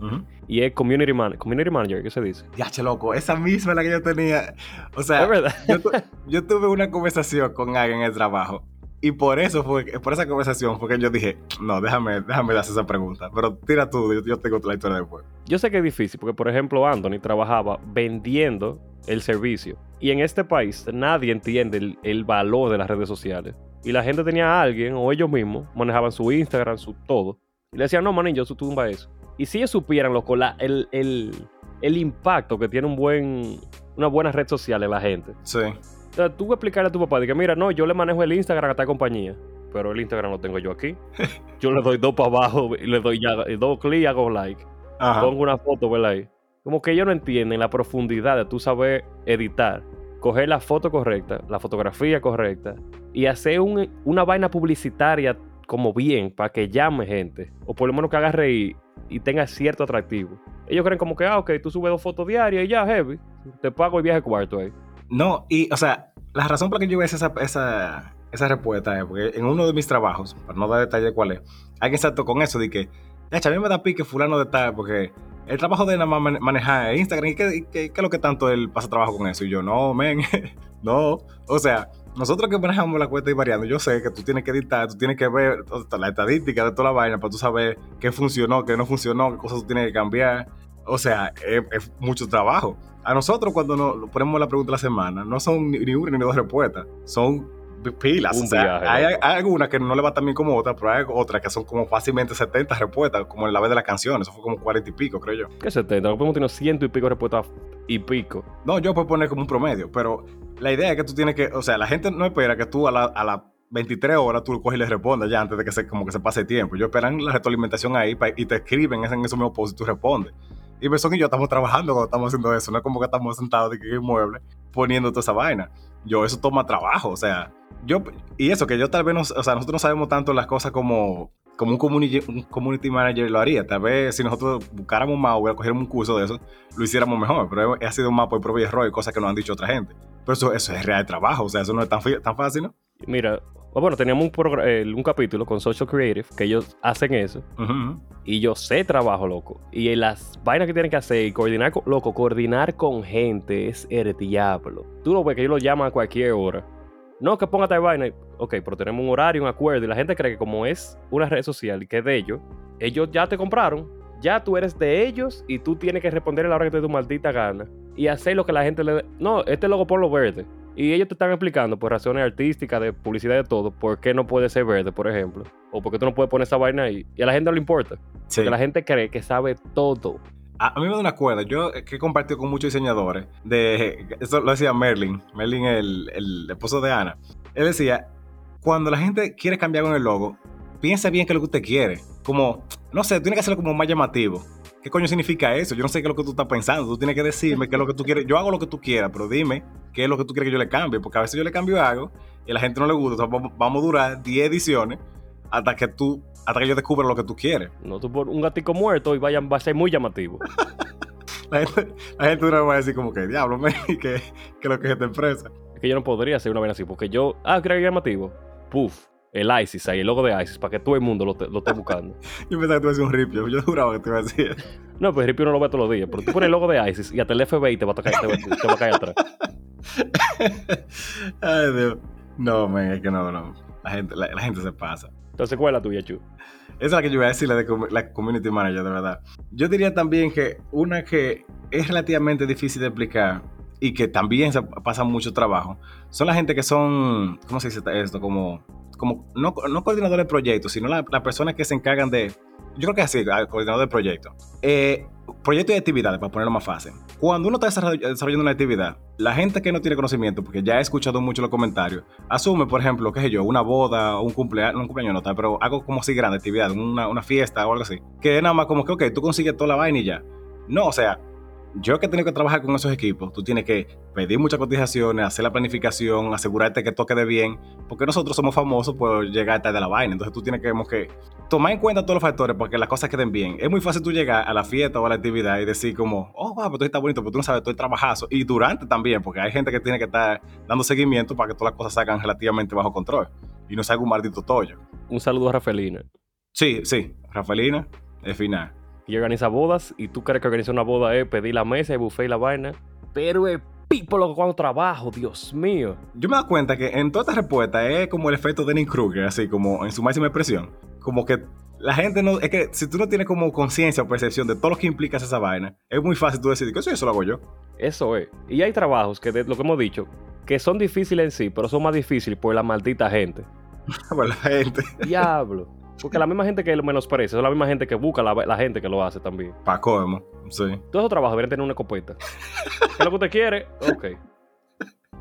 Y es community, man community manager, ¿qué se dice? Ya, che, loco, esa misma es la que yo tenía. O sea, es verdad. yo, tu- yo tuve una conversación con alguien en el trabajo. Y por eso fue, por esa conversación fue que yo dije, no, déjame, déjame hacer esa pregunta. Pero tira tú, yo, yo tengo la historia después. Yo sé que es difícil porque, por ejemplo, Anthony trabajaba vendiendo el servicio. Y en este país nadie entiende el, el valor de las redes sociales. Y la gente tenía a alguien o ellos mismos manejaban su Instagram, su todo. Y le decían, no, manillo, tú tumba eso. Y si ellos supieran, loco, la- el, el, el impacto que tiene un buen, una buena red social en la gente. Sí. O sea, tú explicarle a tu papá de que, mira, no, yo le manejo el Instagram a esta compañía. Pero el Instagram lo tengo yo aquí. Yo le doy dos para abajo y le doy ya dos clics y hago like Ajá. pongo una foto, ¿verdad? Ahí. Como que ellos no entienden la profundidad de tú saber editar, coger la foto correcta, la fotografía correcta y hacer un- una vaina publicitaria como bien para que llame gente o por lo menos que haga reír y tenga cierto atractivo. Ellos creen como que, ah, ok, tú subes dos fotos diarias y ya, heavy, te pago el viaje cuarto ahí. No, y, o sea, la razón por la que yo hice esa, esa, esa respuesta es porque en uno de mis trabajos, para no dar detalle cuál es, alguien saltó con eso de que, ya, a mí me da pique fulano de tal, porque el trabajo de nada más mane- manejar Instagram, ¿y qué, qué- es lo que tanto él pasa trabajo con eso? Y yo, no, men, no. O sea, nosotros que manejamos la cuenta y variando, yo sé que tú tienes que editar, tú tienes que ver la estadística de toda la vaina para tú saber qué funcionó, qué no funcionó, qué cosas tú tienes que cambiar. O sea, es, es mucho trabajo. A nosotros cuando nos ponemos la pregunta de la semana, no son ni una ni dos respuestas, son pilas. Un o sea, viaje, hay, algunas que no le va tan bien como otras, pero hay otras que son como fácilmente 70 respuestas, como en la vez de la canción, eso fue como 40 y pico, creo yo. ¿Qué 70? Nosotros hemos tenido ciento y pico respuestas y pico. No, yo puedo poner como un promedio, pero la idea es que tú tienes que, o sea, la gente no espera que tú a las a las 23 horas tú coges y le respondas ya antes de que se, como que se pase el tiempo. Ellos esperan la retroalimentación ahí pa- y te escriben en esos mismos posts y tú respondes. Y Besón y yo estamos trabajando cuando estamos haciendo eso, no es como que estamos sentados de que en el mueble poniendo toda esa vaina. Yo, eso toma trabajo, o sea, yo, y eso que yo tal vez, no, o sea, nosotros no sabemos tanto las cosas como, como un, community, un community manager lo haría. Tal vez si nosotros buscáramos más o cogiéramos un curso de eso, lo hiciéramos mejor, pero ha sido más por propio error y cosas que nos han dicho otra gente. Pero eso, eso es real trabajo, o sea, eso no es tan, tan fácil, ¿no? Mira, bueno, teníamos un, un capítulo con Social Creative que ellos hacen eso. Y yo sé trabajo, loco. Y las vainas que tienen que hacer y coordinar, con, loco, coordinar con gente es el diablo. Tú lo ves que ellos lo llaman a cualquier hora. No, que ponga tal vaina. Ok, pero tenemos un horario, un acuerdo. Y la gente cree que como es una red social y que es de ellos, ellos ya te compraron. Ya tú eres de ellos y tú tienes que responder a la hora que te dé tu maldita gana. Y hacer lo que la gente le dé. No, este logo ponlo verde. Y ellos te están explicando por razones artísticas, de publicidad, de todo, por qué no puede ser verde, por ejemplo. O por qué tú no puedes poner esa vaina ahí. Y a la gente no le importa. Sí. Porque la gente cree que sabe todo. A, mí me da una cuerda. Yo eh, que he compartido con muchos diseñadores, de, eso lo decía Merlin, Merlin, el, el esposo de Ana. Él decía, cuando la gente quiere cambiar con el logo, piensa bien qué es lo que usted quiere. Como, no sé, tiene que hacerlo como más llamativo. ¿Qué coño significa eso? Yo no sé qué es lo que tú estás pensando. Tú tienes que decirme qué es lo que tú quieres. Yo hago lo que tú quieras, pero dime qué es lo que tú quieres que yo le cambie. Porque a veces yo le cambio algo y a la gente no le gusta. Entonces vamos, vamos a durar 10 ediciones hasta que tú, hasta que yo descubra lo que tú quieres. No tú pones un gatico muerto y vayan, va a ser muy llamativo. La gente, la gente una vez va a decir como que, diablo, me, que, que lo que es esta empresa. es que yo no podría hacer una vaina así. Porque yo, ah, creo que es llamativo. Puf. el ISIS ahí, el logo de ISIS, para que todo el mundo lo, te- lo esté buscando. Yo pensaba que te iba a un ripio. Yo juraba que te iba a decir. No, pues Rippy uno lo ve todos los días, pero tú pones el logo de ISIS y hasta el FBI te va a, tocar, te, va- te va a caer atrás. Ay, Dios. No, men, es que no, no. La gente, la, la gente se pasa. Entonces, ¿cuál es la tuya, Chu? Esa es la que yo iba a decir, la de com- la community manager, de verdad. Yo diría también que una que es relativamente difícil de explicar y que también se pasa mucho trabajo, son la gente que son, ¿cómo se dice esto? Como, como no, no coordinadores de proyectos, sino la- las personas que se encargan de, yo creo que así, ah, coordinador de proyectos. Eh, proyectos y actividades, para ponerlo más fácil. Cuando uno está desarroll- desarrollando una actividad, la gente que no tiene conocimiento, porque ya he escuchado mucho los comentarios, asume, por ejemplo, qué sé yo, una boda, un cumpleaños, no un cumpleaños pero algo como así grande, actividad, una, una fiesta o algo así, que es nada más como que, ok, tú consigues toda la vaina y ya. No, o sea, yo que he tenido que trabajar con esos equipos, tú tienes que pedir muchas cotizaciones, hacer la planificación, asegurarte que toque de bien, porque nosotros somos famosos por llegar tarde a la vaina. Entonces tú tienes que, que tomar en cuenta todos los factores para que las cosas queden bien. Es muy fácil tú llegar a la fiesta o a la actividad y decir como, oh, wow, pero tú estás bonito, pero tú no sabes, estoy trabajazo. Y durante también, porque hay gente que tiene que estar dando seguimiento para que todas las cosas salgan relativamente bajo control y no salga un maldito tollo. Un saludo a Rafaelina. Sí, sí, Rafaelina, es final. Y organiza bodas, y tú crees que organizar una boda es pedir la mesa, el buffet y la vaina. Pero es pipo lo que cuando trabajo, Dios mío. Yo me doy cuenta que en toda esta respuesta es como el efecto de Dennis Kruger, así como en su máxima expresión. Como que la gente no. Es que si tú no tienes como conciencia o percepción de todo lo que implica esa vaina, es muy fácil tú decir que eso, eso lo hago yo. Eso es. Y hay trabajos que, de lo que hemos dicho, que son difíciles en sí, pero son más difíciles por la maldita gente. Por la gente. Diablo. Porque la misma gente que lo menosprecia, es la misma gente que busca la, la gente que lo hace también. Pa' colmo. Sí. Todos esos trabajos deberían tener una escopeta. ¿Qué es lo que usted quiere? Ok.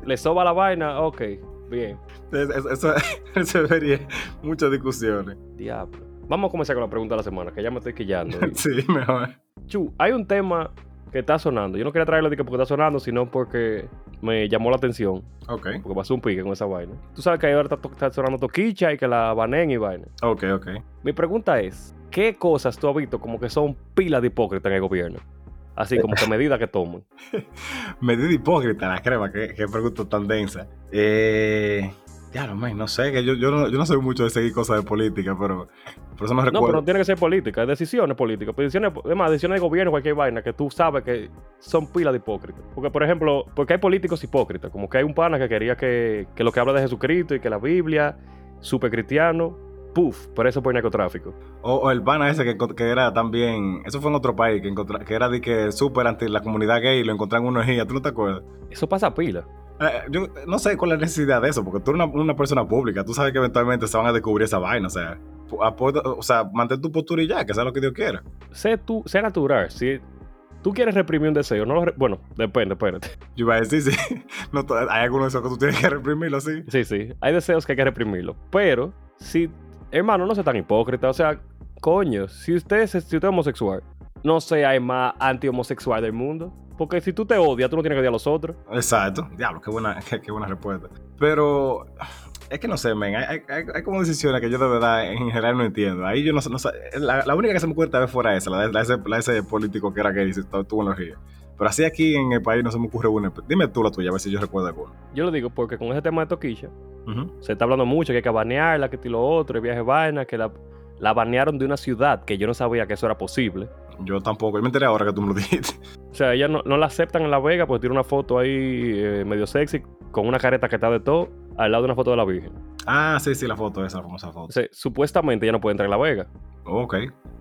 Le soba la vaina, ok. Bien. Es- es- Eso, eso debería muchas discusiones. Diablo. Vamos a comenzar con la pregunta de la semana, que ya me estoy quillando. Sí, mejor. Chu, hay un tema que está sonando. Yo no quería traerlo de que porque está sonando, sino porque me llamó la atención. Ok, Porque pasó un pique con esa vaina. Tú sabes que ahora está, está sonando Toquicha y que la banen y vaina. ok, ok. Mi pregunta es, ¿qué cosas tú has visto como que son pilas de hipócritas en el gobierno? Así como que medidas que toman. Medida hipócrita, la crema, qué, qué pregunta tan densa. Eh. Ya, no, man, no sé, que yo, yo, no, yo no soy mucho de seguir cosas de política, pero por eso me No, recuerdo. pero no tiene que ser política, es decisiones políticas. Decisiones, además, decisiones de gobierno, cualquier vaina que tú sabes que son pilas de hipócritas. Porque, por ejemplo, porque hay políticos hipócritas. Como que hay un pana que quería que, que lo que habla de Jesucristo y que la Biblia, súper cristiano, puf, por eso por narcotráfico. O, o el pana ese que, que era también, eso fue en otro país, que, encontra- que era de que súper anti la comunidad gay y lo encontraron en una orgía, ¿tú no te acuerdas? Eso pasa pila. Eh, yo no sé cuál es la necesidad de eso, porque tú eres una, una persona pública, tú sabes que eventualmente se van a descubrir esa vaina, o sea, apoya- o sea, mantén tu postura y ya, que sea lo que Dios quiera. Sé tú, sé natural. Si tú quieres reprimir un deseo, no lo bueno, depende, espérate. Yo iba a decir, sí, no, hay algunos de esos que tú tienes que reprimirlo, sí. Sí, sí, hay deseos que hay que reprimirlo. Pero, si, hermano, no sea tan hipócrita. O sea, coño, si usted es, si usted es homosexual, no sea el más anti-homosexual del mundo. Porque si tú te odias, tú no tienes que odiar a los otros. Exacto, diablo, qué buena, qué, qué buena respuesta. Pero es que no sé, men, hay, hay- hay- como decisiones que yo de verdad en general no entiendo. Ahí yo no sé, no sé, la, la única que se me ocurre tal vez fuera esa, la de, la ese, la ese político que era y se tuvo en orgía. Pero así aquí en el país no se me ocurre una. Dime tú la tuya, a ver si yo recuerdo alguna. Yo lo digo porque con ese tema de Toquilla, se está hablando mucho que hay que banearla, que y lo otro, el viaje vaina, que la, la banearon de una ciudad que yo no sabía que eso era posible. Yo tampoco, yo me enteré ahora que tú me lo dijiste. O sea, ella no, no la aceptan en La Vega porque tiene una foto ahí eh, medio sexy con una careta que está de todo al lado de una foto de la Virgen. Ah, sí, sí, la foto, esa famosa O foto. sea, supuestamente ella no puede entrar en La Vega. Ok.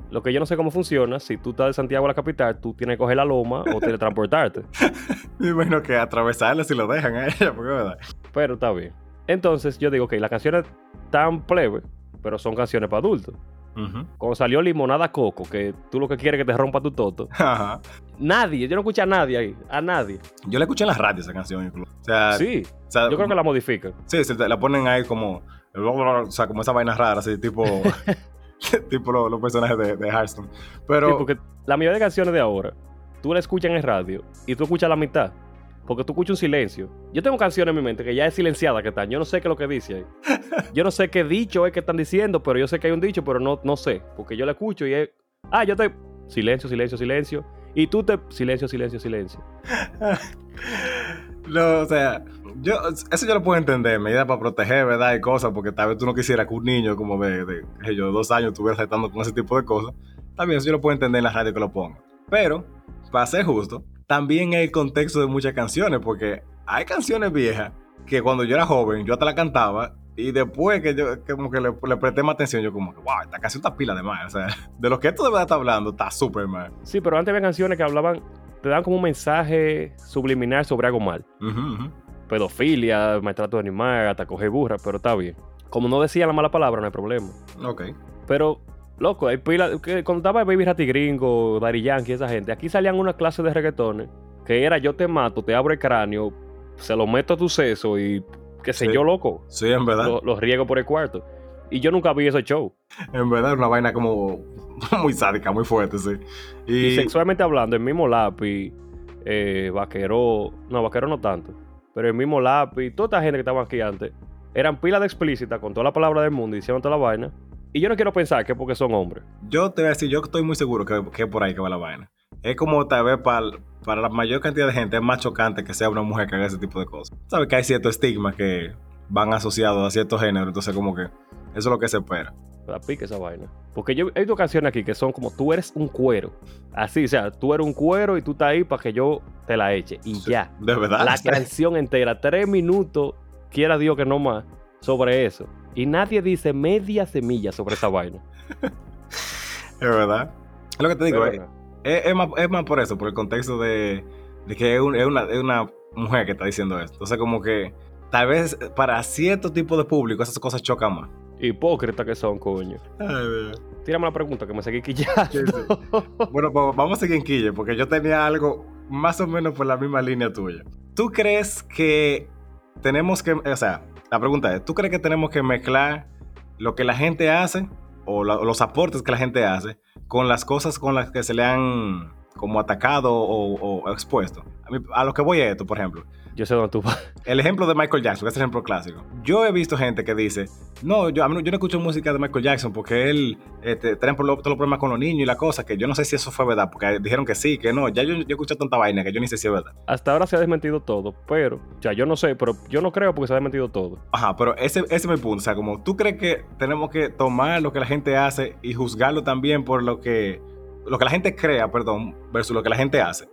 Lo que yo no sé cómo funciona, si tú estás de Santiago a la capital, tú tienes que coger la loma o teletransportarte. Me imagino que atravesarla si lo dejan a ella, porque verdad. Pero está bien. Entonces yo digo que las canciones tan plebe, pero son canciones para adultos. Cuando salió Limonada Coco, que tú lo que quieres es que te rompa tu toto, Ajá. nadie, yo no escuché a nadie ahí, a nadie. Yo la escuché en la radio esa canción incluso. O sea, Sí, o sea, yo creo que la modifican. Sí, se la ponen ahí como. O sea, como esa vaina rara, así, tipo. tipo lo- los personajes de, de Hearthstone. Pero. Sí, porque la mayoría de canciones de ahora, tú la escuchas en el radio y tú escuchas la mitad. Porque tú escuchas un silencio. Yo tengo canciones en mi mente que ya es silenciada que están. Yo no sé qué es lo que dice ahí. Yo no sé qué dicho es que están diciendo, pero yo sé que hay un dicho, pero no, no sé. Porque yo la escucho y es. Ah, yo te. Silencio, silencio, silencio. Y tú te. Silencio, silencio, silencio. No, o sea, yo, eso yo lo puedo entender, medida para proteger, ¿verdad? Y cosas, porque tal vez tú no quisieras que un niño como de, de dos años estuviera saltando con ese tipo de cosas. También eso yo lo puedo entender en la radio que lo ponga. Pero, para ser justo, también el contexto de muchas canciones, porque hay canciones viejas que cuando yo era joven, yo hasta la cantaba, y después que yo que como que le, le presté más atención, yo como que, wow, esta canción está pila de más. O sea, de lo que esto de verdad está hablando, está súper mal. Sí, pero antes había canciones que hablaban, te dan como un mensaje subliminal sobre algo mal. Ujú, ujú. Pedofilia, maltrato de animal, hasta coger burra, pero está bien. Como no decía la mala palabra, no hay problema. Ok. Pero, loco, hay pila. Que cuando estaba Baby Rati Gringo, Daddy Yankee, esa gente, aquí salían una clase de reggaetones que era yo te mato, te abro el cráneo, se lo meto a tu seso y qué sé Sí. yo, loco. Sí, en verdad. Lo- Los riego por el cuarto. Y yo nunca vi ese show. En verdad una vaina como muy sádica, muy fuerte, sí. Y, Y, sexualmente hablando, el mismo lápiz, eh, vaquero, no, vaquero no tanto, pero el mismo lápiz, toda esta gente que estaba aquí antes, eran pilas de explícitas con toda la palabra del mundo, diciendo toda la vaina. Y yo no quiero pensar que es porque son hombres. yo te voy a decir, yo estoy muy seguro que, que es por ahí que va la vaina. Es como tal vez para, para la mayor cantidad de gente es más chocante que sea una mujer que haga ese tipo de cosas. Sabes que hay ciertos estigmas que van asociados a ciertos géneros, entonces como que eso es lo que se espera. La pique esa vaina. Porque yo hay dos canciones aquí que son como tú eres un cuero. Así, o sea, tú eres un cuero y tú estás ahí para que yo te la eche. Y Sí, ya. De verdad. La canción entera, tres minutos, quiera Dios que no más, sobre eso. Y nadie dice media semilla sobre esa vaina. Es verdad. Es lo que te digo, es, es- es más, es más por eso, por el contexto de, de que un- una, es una mujer que está diciendo esto. Entonces como que tal vez para cierto tipo de público esas cosas chocan más. Hipócritas que son, coño. Ay. Tírame la pregunta que me seguí quillando. Sí, Bueno, pues vamos a seguir en Quille, porque yo tenía algo más o menos por la misma línea tuya. ¿Tú crees que tenemos que, o sea, la pregunta es, ¿tú crees que tenemos que mezclar lo que la gente hace o los aportes que la gente hace con las cosas con las que se le han como atacado o expuesto? A, a lo que voy es esto, por ejemplo. Yo sé dónde tú vas. El ejemplo de Michael Jackson, que es el ejemplo clásico. Yo he visto gente que dice, no, yo, a yo no escucho música de Michael Jackson porque él este, trae por lo- todos los problemas con los niños y la cosa, que yo no sé si eso fue verdad, porque dijeron que sí, que no. Ya yo, yo escuché tanta vaina que yo ni sé si es verdad. Hasta ahora se ha desmentido todo, pero, o sea, yo no sé, pero yo no creo porque se ha desmentido todo. Ajá, pero ese, ese es mi punto. O sea, como tú crees que tenemos que tomar lo que la gente hace y juzgarlo también por lo que, lo que la gente crea, perdón, versus lo que la gente hace.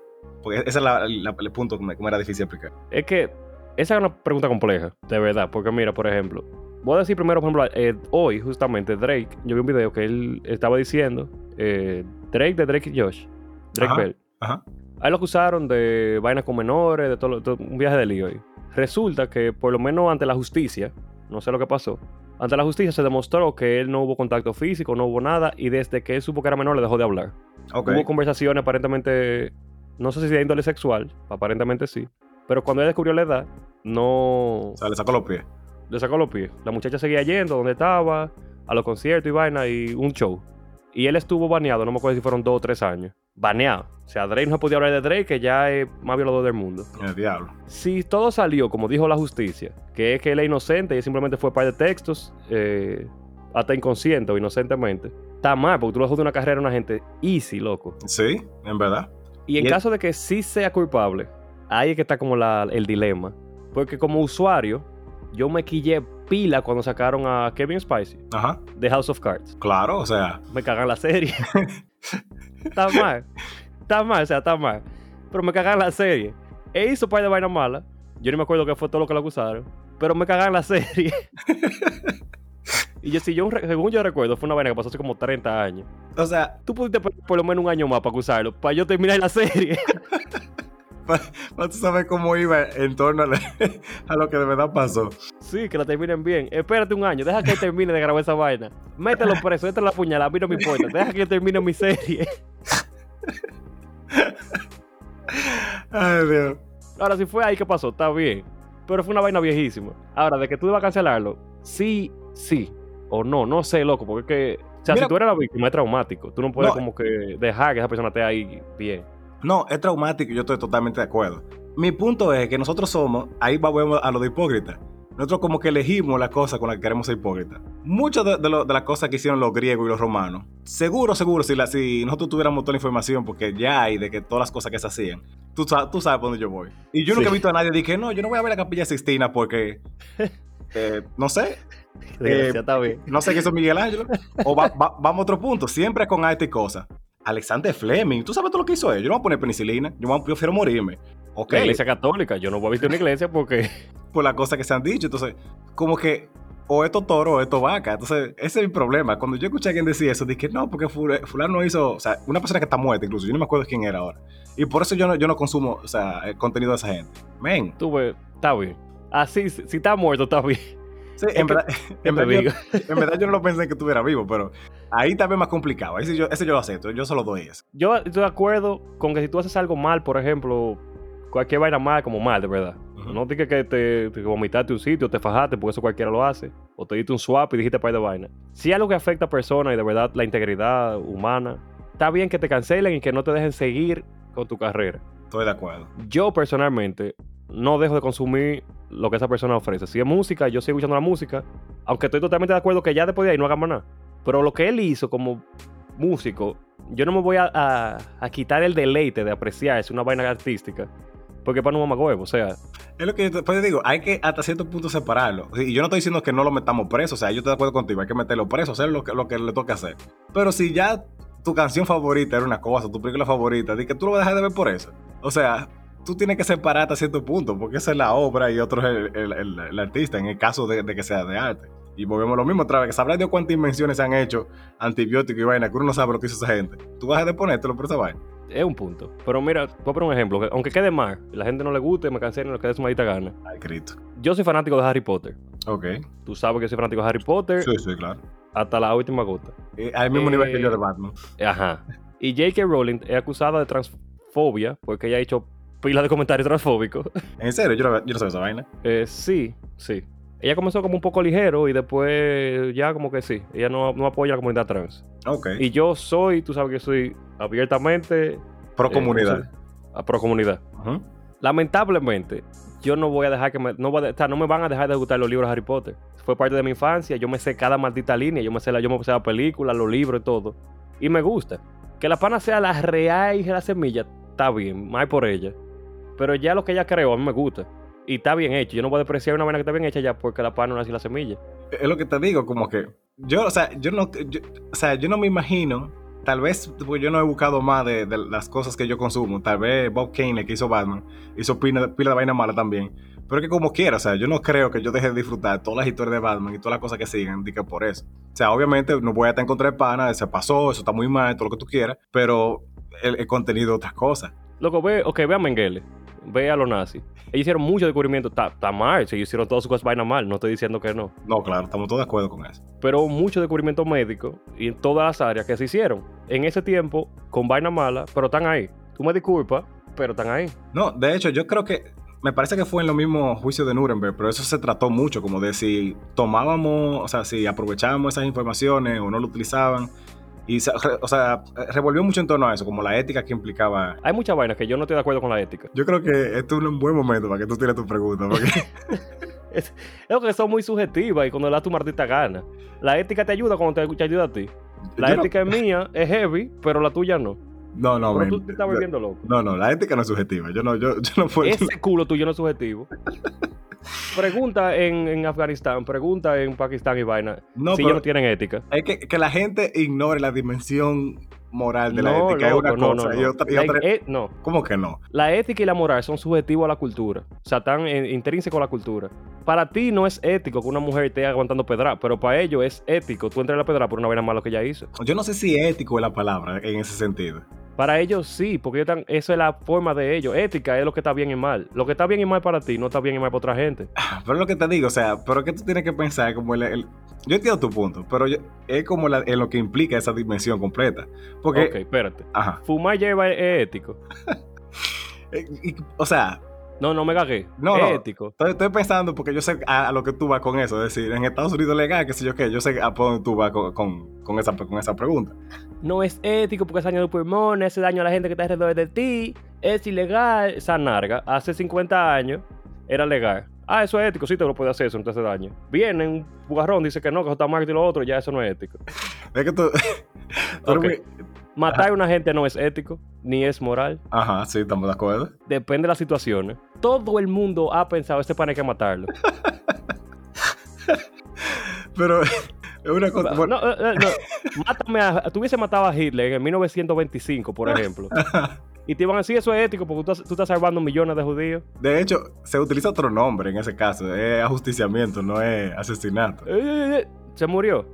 Porque ese es la- la- el punto que me, que me era difícil explicar. Es que esa es una pregunta compleja, de verdad, porque mira, por ejemplo, voy a decir primero, por ejemplo, eh, hoy justamente Drake, yo vi un video que él estaba diciendo, eh, Drake de Drake y Josh, Drake Ajá. Bell. Ajá. A él lo acusaron de vainas con menores, de todo, todo- un viaje de lío ahí. Resulta que, por lo menos ante la justicia, no sé lo que pasó, ante la justicia se demostró que él no hubo contacto físico, no hubo nada, y desde que él supo que era menor le dejó de hablar. Hubo conversaciones aparentemente, no sé si de índole sexual, aparentemente sí, pero cuando él descubrió la edad, no O sea, le sacó los pies. le sacó los pies. La muchacha seguía yendo donde estaba, a los conciertos y vaina, y un show. Y él estuvo baneado, no me acuerdo si fueron dos o tres años. Baneado. O sea, Drake no se podía hablar de Drake, que ya es más violador del mundo. El diablo. Si todo salió, como dijo la justicia, que es que él es inocente y simplemente fue par de textos, eh, hasta inconsciente o inocentemente, está mal, porque tú le jodes una carrera a una gente easy, loco. Sí, en verdad. Y en Y caso de que sí sea culpable, ahí es que está como la- el dilema. Porque como usuario, yo me quillé pila cuando sacaron a Kevin Spacey Ajá. de House of Cards. Claro, o sea, Me cagan la serie. está mal. Está mal, o sea, está mal. Pero me cagan la serie. E hizo par de vainas malas. Yo ni me acuerdo qué fue todo lo que le acusaron. Pero me cagan la serie. y yo, si yo, según yo recuerdo, fue una vaina que pasó hace como 30 años. o sea, Tú pudiste por, por lo menos un año más para acusarlo. Para yo terminar la serie. para tú saber cómo iba en torno a, la- a lo que de verdad pasó. Sí, que la terminen bien. Espérate un año, deja que termine de grabar esa vaina. Mételo preso, mételo la puñalada, a mí no me importa. Deja que termine mi serie. Ay, Dios. Ahora, si fue ahí que pasó, está bien. Pero fue una vaina viejísima. Ahora, de que tú ibas a cancelarlo, sí, sí. O no, no sé, loco, porque es que. O sea, Mira- si tú eres la víctima, es traumático. Tú no puedes No. como que dejar que esa persona esté ahí bien. No, es traumático y yo estoy totalmente de acuerdo. Mi punto es que nosotros somos, ahí volvemos a lo de hipócrita. nosotros como que elegimos la cosa con la que queremos ser hipócritas. Muchas de, de, lo- de las cosas que hicieron los griegos y los romanos, seguro, seguro, si, la, si nosotros tuviéramos toda la información, porque ya hay de que todas las cosas que se hacían, tú, tú sabes por dónde yo voy. Y yo nunca he visto a nadie que no, yo no voy a ver la capilla Sixtina porque, eh, no sé, bien. no sé qué es Miguel Ángelo. O va- va- vamos a otro punto, siempre con arte y cosas. Alexander Fleming, ¿tú sabes todo lo que hizo él? Yo no voy a poner penicilina, yo, me- yo prefiero morirme. Ok, La iglesia católica, yo no voy a visitar una iglesia porque por las cosas que se han dicho. Entonces, como que o esto toro o esto vaca. Entonces, ese es mi problema. Cuando yo escuché a alguien decir eso, dije, no, porque fula- fulano hizo, o sea, una persona que está muerta incluso, yo no me acuerdo quién era ahora. Y por eso yo no, yo no consumo, o sea, el contenido de esa gente. Men, tú está bien. Así, si si está muerto, está bien. sí, en, verdad, ¿Qué en, verdad yo, digo? en verdad yo no lo pensé en que estuviera vivo, pero ahí también más complicado. Ahí sí yo, ese yo lo acepto, yo solo doy eso. Yo estoy de acuerdo con que si tú haces algo mal, por ejemplo, cualquier vaina mal, como mal, de verdad. No digas que te, te vomitaste un sitio, te fajaste, porque eso cualquiera lo hace. O te diste un swap y dijiste par de vaina. Si algo que afecta a personas y de verdad la integridad humana, está bien que te cancelen y que no te dejen seguir con tu carrera. Estoy de acuerdo. Yo personalmente no dejo de consumir lo que esa persona ofrece. Si es música, yo sigo escuchando la música, aunque estoy totalmente de acuerdo que ya después de ahí no haga más nada. Pero lo que él hizo como músico, yo no me voy a, quitar el deleite de apreciar, es una vaina artística, porque para un mamacuevo, o sea, Es lo que yo te, pues, digo, hay que hasta cierto punto separarlo. Y yo no estoy diciendo que no lo metamos preso, o sea, yo estoy de acuerdo contigo, hay que meterlo preso, hacer lo que, lo que le toca hacer. Pero si ya tu canción favorita era una cosa, tu película favorita, di que tú lo vas a dejar de ver por eso. O sea, tú tienes que separar hasta cierto punto, porque esa es la obra y otro es el, el- el- el artista, en el caso de, de que sea de arte. Y volvemos a lo mismo otra vez, que sabrás de cuántas invenciones se han hecho, antibióticos y vaina, que uno no sabe lo que hizo esa gente. Tú vas a dejar de ponértelo por esa vaina. es un punto. Pero mira, voy a poner un ejemplo, que aunque quede mal, la gente no le guste, me cancelen, lo que dé su maldita gana. Ay, Cristo. Yo soy fanático de Harry Potter. Ok. Tú sabes que soy fanático de Harry Potter Sí, sí, claro. hasta la última gota. Eh, al mismo Eh, nivel que yo de Batman. Ajá. Y J.K. Rowling es acusada de transfobia porque ella ha hecho pila de comentarios transfóbicos. En serio, yo no, yo no sé esa vaina. Eh, sí, sí. Ella comenzó como un poco ligero y después ya como que sí. Ella no, no apoya a la comunidad trans. Ok. Y yo soy, tú sabes que soy abiertamente... Pro eh, comunidad. ¿cómo se- a pro comunidad. Lamentablemente, yo no voy a dejar que me... No, voy a- o sea, no me van a dejar de gustar los libros de Harry Potter. Fue parte de mi infancia. Yo me sé cada maldita línea. Yo me sé la, yo me sé la película, los libros y todo. Y me gusta. Que la pana sea la real y la semilla, está bien. Más por ella. Pero ya lo que ella creó, a mí me gusta. Y está bien hecho. Yo no voy a despreciar una vaina que está bien hecha ya porque la pana no nació la semilla. Es lo que te digo, como que yo, o sea, yo no, yo- o sea, yo no me imagino, tal vez porque yo no he buscado más de, de las cosas que yo consumo, tal vez Bob Kane, que hizo Batman, hizo pila, pila de vaina mala también, pero que como quiera, o sea, yo no creo que yo deje de disfrutar todas las historias de Batman y todas las cosas que sigan, di que por eso. O sea, obviamente no voy a estar en contra de pana, se pasó, eso está muy mal, todo lo que tú quieras, pero el, el contenido es otras cosas. Loco, ve, ok, ve a Mengele. Ve a los nazis. Ellos hicieron mucho descubrimiento. Está está mal. Si ellos hicieron todas sus cosas vainas mal. No estoy diciendo que no. No, claro, estamos todos de acuerdo con eso. pero mucho descubrimiento médico y en todas las áreas que se hicieron en ese tiempo con vaina mala, pero están ahí. Tú me disculpas, pero están ahí. No, de hecho, yo creo que me parece que fue en lo mismo juicio de Nuremberg, pero eso se trató mucho, como de si tomábamos, o sea, si aprovechábamos esas informaciones o no lo utilizaban. Y, o sea, revolvió mucho en torno a eso, como la ética que implicaba. Hay muchas vainas que yo no estoy de acuerdo con la ética. Yo creo que este es un buen momento para que tú tires tu pregunta, porque Es lo que son muy subjetivas y cuando le das tu maldita gana. La ética te ayuda cuando te, te ayuda a ti. La yo no- ética es mía, es heavy, pero la tuya no. no, no, pero men, tú te estás volviendo loco. no, no, la ética no es subjetiva. Yo no, yo, yo no puedo. Ese culo tuyo no es subjetivo. Pregunta en, en Afganistán, pregunta en Pakistán y vaina. No, si ellos no tienen ética. es que, que la gente ignore la dimensión moral de la ética. es una no, cosa no, y no. otra. y La- otra- no. ¿Cómo que no? La ética y la moral son subjetivos a la cultura. O sea, están intrínsecos a la cultura. Para ti no es ético que una mujer esté aguantando pedra, pero para ellos es ético. Tú entras a la pedra por una vaina mala que ella hizo. Yo no sé si ético es la palabra en ese sentido. Para ellos sí, porque ellos están, esa es la forma de ellos. Ética es lo que está bien y mal. Lo que está bien y mal para ti no está bien y mal para otra gente. Pero es lo que te digo, o sea, pero que tú tienes que pensar como el... el- yo entiendo tu punto, pero yo- es como la- en lo que implica esa dimensión completa. Porque, Ok, espérate. ajá, Fumar lleva es ético. eh, o sea, No, no me cagué. No, es no. ético. estoy, estoy pensando porque yo sé a, a lo que tú vas con eso, es decir, en Estados Unidos es legal, qué sé yo qué, yo sé a dónde tú vas con, con, con esa, con esa pregunta. No es ético porque hace daño a los pulmones, hace daño a la gente que está alrededor de ti, es ilegal. Esa narga, hace 50 años era legal. Ah, eso es ético, sí te lo puede hacer, eso no te hace daño. Viene un bugarrón, dice que no, que eso está mal y lo otro, ya eso no es ético. Es que tú. tú Ok. eres muy- Matar a una gente no es ético, ni es moral. Ajá, sí, estamos de acuerdo. Depende de las situaciones. Todo el mundo ha pensado, este pan hay que matarlo. Pero es una cosa. No, bueno, no, eh, no. Mátame a, tú hubiese matado a Hitler en 1925, por ejemplo. Y te iban a decir, eso es ético porque tú, estás- tú estás salvando millones de judíos. de hecho, se utiliza otro nombre en ese caso. Es ajusticiamiento, no es asesinato. Eh, eh, eh, Se murió.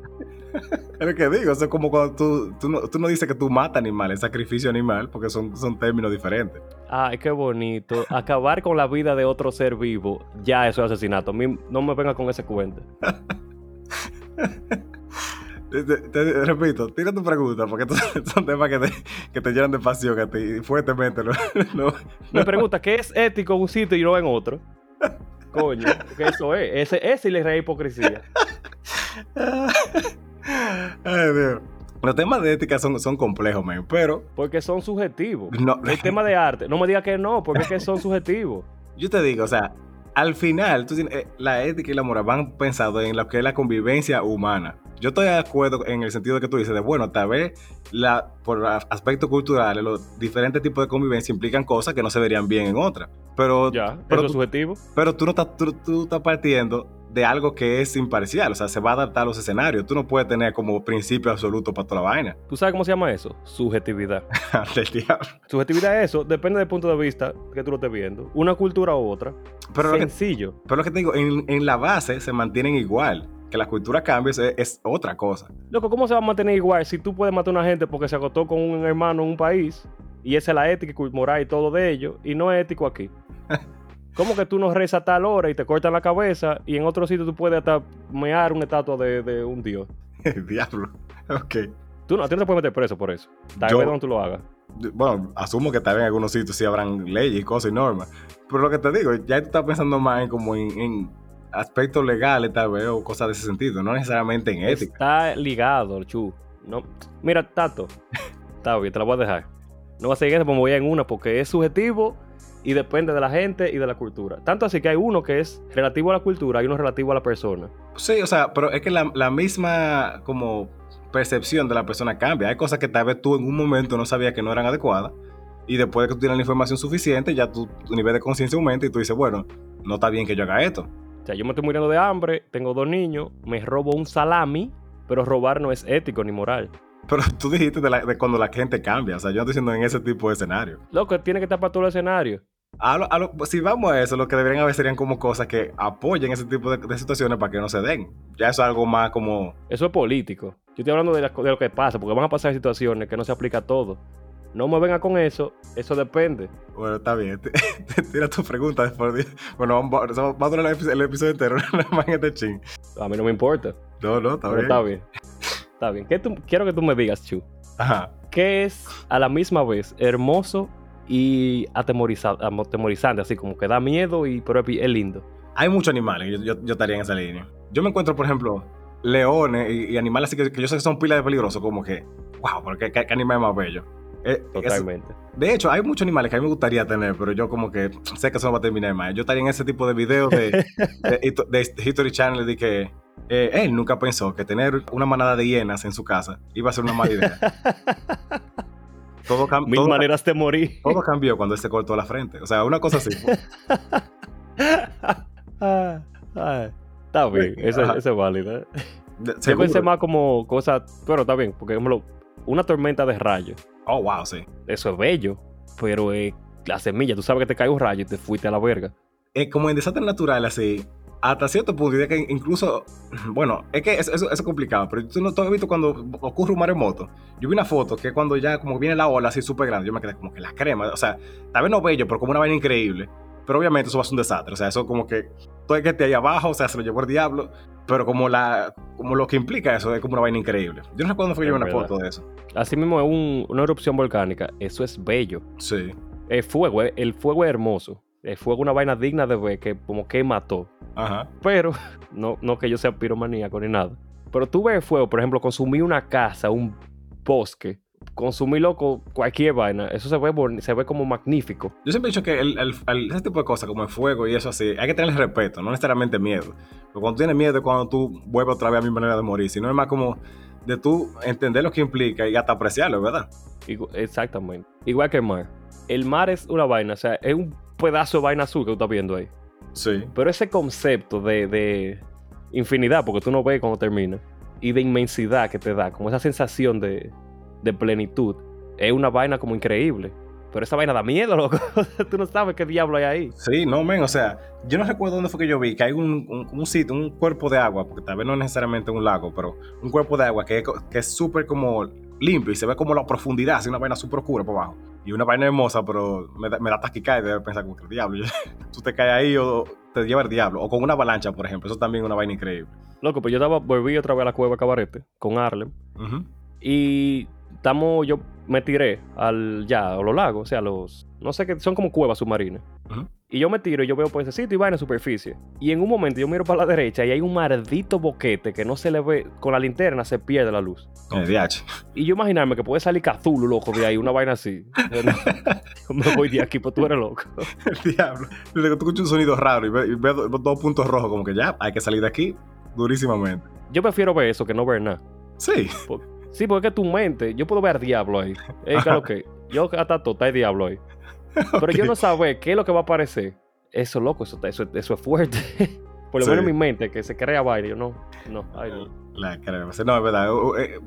Es lo que digo, eso es como cuando tú, tú, no, tú no dices que tú matas animales, es sacrificio animal, porque son, son términos diferentes. Ay, qué bonito. Acabar con la vida de otro ser vivo, ya eso es asesinato. No me venga con ese cuento. Te, te- te repito, tira tu pregunta, porque son temas que te, que te llenan de pasión a ti, fuertemente. ¿no? no- Me pregunta, ¿qué es ético en un sitio y no en otro? Coño, porque eso es. Ese, ese le reí hipocresía. Ay, Dios. Los temas de ética son, son complejos, man, pero Porque son subjetivos. no, El tema de arte, no me diga que no, porque es que son subjetivos. yo te digo, o sea, al final, tú tienes- eh, la ética y la moral van pensados en lo que es la convivencia humana. Yo estoy de acuerdo en el sentido que tú dices, de bueno, tal vez la, por aspectos culturales, los diferentes tipos de convivencia implican cosas que no se verían bien en otras. Pero, Ya, pero, tú, subjetivo. pero tú no estás, tú, tú estás partiendo de algo que es imparcial, o sea, se va a adaptar a los escenarios. Tú no puedes tener como principio absoluto para toda la vaina. ¿Tú sabes cómo se llama eso? Subjetividad. Del diablo. Subjetividad es eso, depende del punto de vista que tú lo estés viendo. Una cultura u otra. Pero lo que, Sencillo. pero lo que te digo, en, en la base se mantienen igual. Que la cultura cambie es, es otra cosa. Loco, ¿cómo se va a mantener igual si tú puedes matar a una gente porque se acostó con un hermano en un país y esa es la ética y moral y todo de ellos y no es ético aquí? ¿Cómo que tú no rezas a tal hora y te cortan la cabeza y en otro sitio tú puedes hasta mear una estatua de, de un dios? El diablo. Ok. Tú no, a ti no te puedes meter preso por eso. Tal vez donde tú lo hagas. Bueno, asumo que tal vez en algunos sitios sí habrán leyes y cosas y normas. Pero lo que te digo, ya tú estás pensando más en como en, en aspectos legales tal vez o cosas de ese sentido, no necesariamente en ética. Está ligado, chu. No. Mira, Tato. Está bien, te la voy a dejar. No voy a seguir eso, pues me voy a ir en una porque es subjetivo y depende de la gente y de la cultura. Tanto así que hay uno que es relativo a la cultura y uno relativo a la persona. Sí, o sea, pero es que la, la misma como percepción de la persona cambia. Hay cosas que tal vez tú en un momento no sabías que no eran adecuadas y después de que tú tienes la información suficiente, ya tu, tu nivel de conciencia aumenta y tú dices, bueno, no está bien que yo haga esto. O sea, yo me estoy muriendo de hambre, tengo dos niños, me robo un salami, pero robar no es ético ni moral. Pero tú dijiste de, la- de cuando la gente cambia, o sea, yo no estoy diciendo en ese tipo de escenario. Loco, tiene que estar para todo el escenario. A lo- a lo- si vamos a eso, lo que deberían haber serían como cosas que apoyen ese tipo de, de situaciones para que no se den. Ya eso es algo más como... Eso es político. Yo estoy hablando de, lo que pasa, porque van a pasar situaciones que no se aplica a todo. No me venga con eso, eso depende. Bueno, está bien. Tira tu pregunta después. de- Bueno, va a durar el, episodio- entero, nada más en este ching. A mí no me importa. No, no, está pero bien. está bien. Está bien. ¿Qué tú- quiero que tú me digas, Chu. Ajá. ¿Qué es a la misma vez hermoso y atemorizante? Así como que da miedo y pero es es lindo. Hay muchos animales, yo, yo, yo estaría en esa línea. Yo me encuentro, por ejemplo, leones y, y animales así que, que yo sé que son pilas de peligrosos, como que, wow, pero qué, qué- qué animal más bello. Eh, Totalmente. de hecho, hay muchos animales que a mí me gustaría tener, pero yo como que sé que eso no va a terminar mal. Yo estaría en ese tipo de videos de, de, Hito- de History Channel de que eh, él nunca pensó que tener una manada de hienas en su casa iba a ser una mala idea. todo, Mil todo- maneras de morir. todo cambió cuando él se cortó la frente. O sea, una cosa así. Ah, ah, está bien, eso, es válido. Yo pensé más como cosas. Bueno, está bien, porque, por ejemplo, una tormenta de rayos. Oh, wow, sí. Eso es bello, pero eh, la semilla, tú sabes que te cae un rayo y te fuiste a la verga. Eh, como en desastres naturales, así, hasta cierto punto, diría que incluso, bueno, es que eso, es complicado, pero tú no tú has visto cuando ocurre un maremoto. Yo vi una foto que cuando ya como viene la ola así súper grande, yo me quedé como que la crema, o sea, tal vez no bello, pero como una vaina increíble. Pero obviamente eso va a ser un desastre, o sea, eso como que todo el que esté ahí abajo, o sea, se lo llevó el diablo, pero como la como lo que implica eso es como una vaina increíble. Yo no recuerdo cuándo fue que yo vi una foto de eso. Así mismo es un- una erupción volcánica, eso es bello. Sí. El fuego, el fuego es hermoso. El fuego es una vaina digna de ver que como que mató. Ajá. Pero, no, no que yo sea piromaníaco ni nada. Pero tú ves el fuego, por ejemplo, consumir una casa, un bosque, consumir loco cualquier vaina, eso se ve, se ve como magnífico. Yo siempre he dicho que el, el- el- ese tipo de cosas, como el fuego y eso así, hay que tenerle respeto, no necesariamente miedo. Porque cuando tienes miedo es cuando tú vuelves otra vez a mi manera de morir, sino es más como de tú entender lo que implica y hasta apreciarlo, ¿verdad? Exactamente. Igual que el mar. El mar es una vaina, o sea, es un pedazo de vaina azul que tú estás viendo ahí. Sí. Pero ese concepto de, de infinidad, porque tú no ves cuando termina, y de inmensidad que te da, como esa sensación de, de plenitud, es una vaina como increíble. Pero esa vaina da miedo, loco. tú no sabes qué diablo hay ahí. Sí, no, men, o sea, yo no recuerdo dónde fue que yo vi que hay un, un- un sitio, un cuerpo de agua, porque tal vez no es necesariamente un lago, pero un cuerpo de agua que que es súper como limpio y se ve como la profundidad, así una vaina súper oscura por abajo. Y una vaina hermosa, pero me da, me da taquicardia de pensar como que el diablo, tú te caes ahí o te lleva el diablo. O con una avalancha, por ejemplo, eso también es una vaina increíble. Loco, pues yo estaba, volví otra vez a la cueva Cabarete con Arlem. Y estamos, yo me tiré al ya, a los lagos, o sea, los, no sé qué, son como cuevas submarinas. Y yo me tiro y yo veo por ese sitio y va en la superficie. Y en un momento yo miro para la derecha y hay un maldito boquete que no se le ve, con la linterna se pierde la luz. Eh, DH. Y yo imaginarme que puede salir Cthulhu, loco, de ahí, una vaina así. Yo, me voy de aquí, pues tú eres loco. El diablo. Luego tú escuchas un sonido raro y ves ve do- dos puntos rojos, como que ya, hay que salir de aquí durísimamente. Yo prefiero ver eso que no ver nada. Sí. Sí, porque es que tu mente, yo puedo ver diablo ahí. Es claro que yo hasta todo, está el diablo ahí. Pero yo no saber qué es lo que va a aparecer. Eso, loco, eso, eso, eso es fuerte. Por lo Sí. menos en mi mente, que se crea vaina. Yo no, no, ay, no. La creo. No, es verdad. Uh, eh,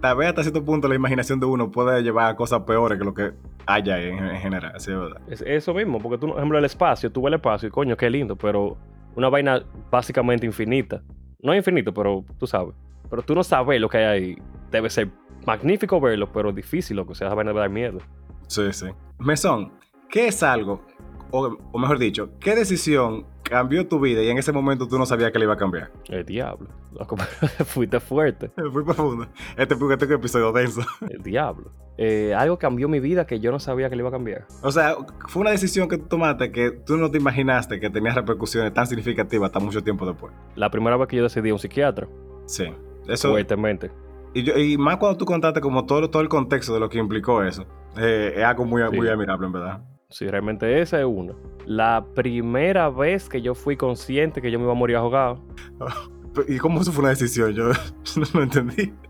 Tal vez hasta cierto punto la imaginación de uno puede llevar a cosas peores que lo que haya en, en general. Sí, es verdad. Es eso mismo, porque tú, por ejemplo, el espacio, tú ves el espacio y coño, qué lindo, pero una vaina básicamente infinita. No infinito, pero tú sabes. Pero tú no sabes lo que hay ahí. Debe ser magnífico verlo, pero difícil, lo que sea, esa vaina debe dar miedo. Sí, sí. Mesón, ¿qué es algo, o, o mejor dicho, qué decisión cambió tu vida y en ese momento tú no sabías que le iba a cambiar? El diablo. Loco, Fuiste fuerte. Fui profundo. Este fue este episodio denso. El diablo. Eh, algo cambió mi vida que yo no sabía que le iba a cambiar. O sea, fue una decisión que tú tomaste que tú no te imaginaste que tenía repercusiones tan significativas hasta mucho tiempo después. La primera vez que yo decidí a un psiquiatra, Sí. Eso, fuertemente. y, yo- y más cuando tú contaste como todo, todo el contexto de lo que implicó eso. Eh, es algo muy, Sí. muy admirable, en verdad. Sí, realmente esa es una. La primera vez que yo fui consciente que yo me iba a morir ahogado. ¿Y cómo eso fue una decisión? Yo no lo entendí.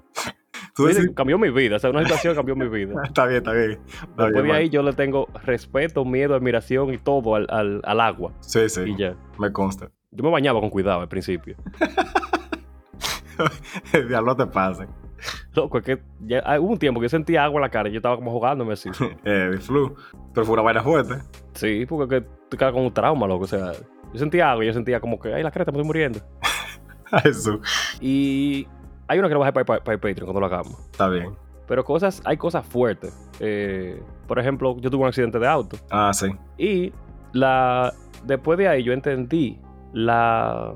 Sí, cambió mi vida, o sea, una situación cambió mi vida. está bien, está bien. Está Después bien, de man. ahí yo le tengo respeto, miedo, admiración y todo al, al- al agua. Sí, sí, Y ya. me consta. Yo me bañaba con cuidado al principio. Diablo te pase. Loco, es que ya, ah, hubo un tiempo que yo sentía agua en la cara y yo estaba como jugándome así. Eh, flu. Pero fue una vaina fuerte. Sí, porque tú quedas con un trauma, loco. O sea, yo sentía agua y yo sentía como que, ay, la creta, me estoy muriendo. Jesús. Y hay una que lo bajé para, para, para el Patreon cuando lo hagamos. Está bien. Pero cosas, hay cosas fuertes. Eh, por ejemplo, yo tuve un accidente de auto. Ah, sí. Y la, después de ahí yo entendí la,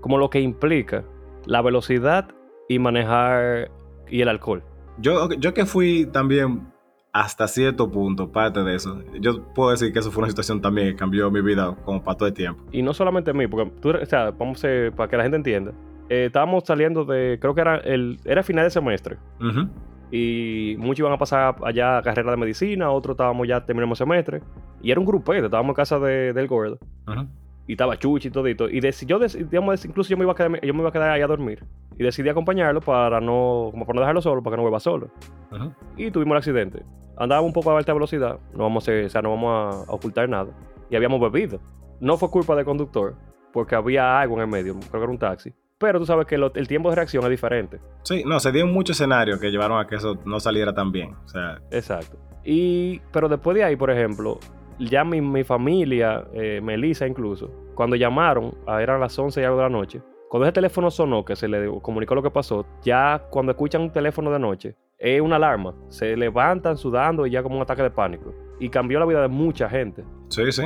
como lo que implica la velocidad y manejar y el alcohol. Yo, yo que fui también hasta cierto punto parte de eso. Yo puedo decir que eso fue una situación también que cambió mi vida como para todo el tiempo. Y no solamente a mí, porque tú, o sea, vamos a, para que la gente entienda. eh, estábamos saliendo de, creo que era el, era final de semestre. Ujú. Y muchos iban a pasar allá a carrera de medicina, otros estábamos ya terminamos semestre. Y era un grupete, estábamos en casa de, del gordo. Ujú. Y estaba Chuchi y todito. Y deci- yo, dec- digamos, incluso yo me, iba a quedar, yo me iba a quedar ahí a dormir. Y decidí acompañarlo para no, como para no dejarlo solo, para que no vuelva solo. Y tuvimos el accidente. Andábamos un poco a alta velocidad, no vamos a, o sea, no vamos a ocultar nada. Y habíamos bebido. No fue culpa del conductor, porque había algo en el medio, creo que era un taxi. Pero tú sabes que lo- el tiempo de reacción es diferente. Sí, no, se dieron muchos escenarios que llevaron a que eso no saliera tan bien. O sea, Exacto. Y, pero después de ahí, por ejemplo, ya mi, mi familia, eh, Melissa incluso, cuando llamaron, a, eran las 11 y algo de la noche, cuando ese teléfono sonó, que se le comunicó lo que pasó, ya cuando escuchan un teléfono de noche, es una alarma. Se levantan sudando y ya como un ataque de pánico. Y cambió la vida de mucha gente. sí, sí.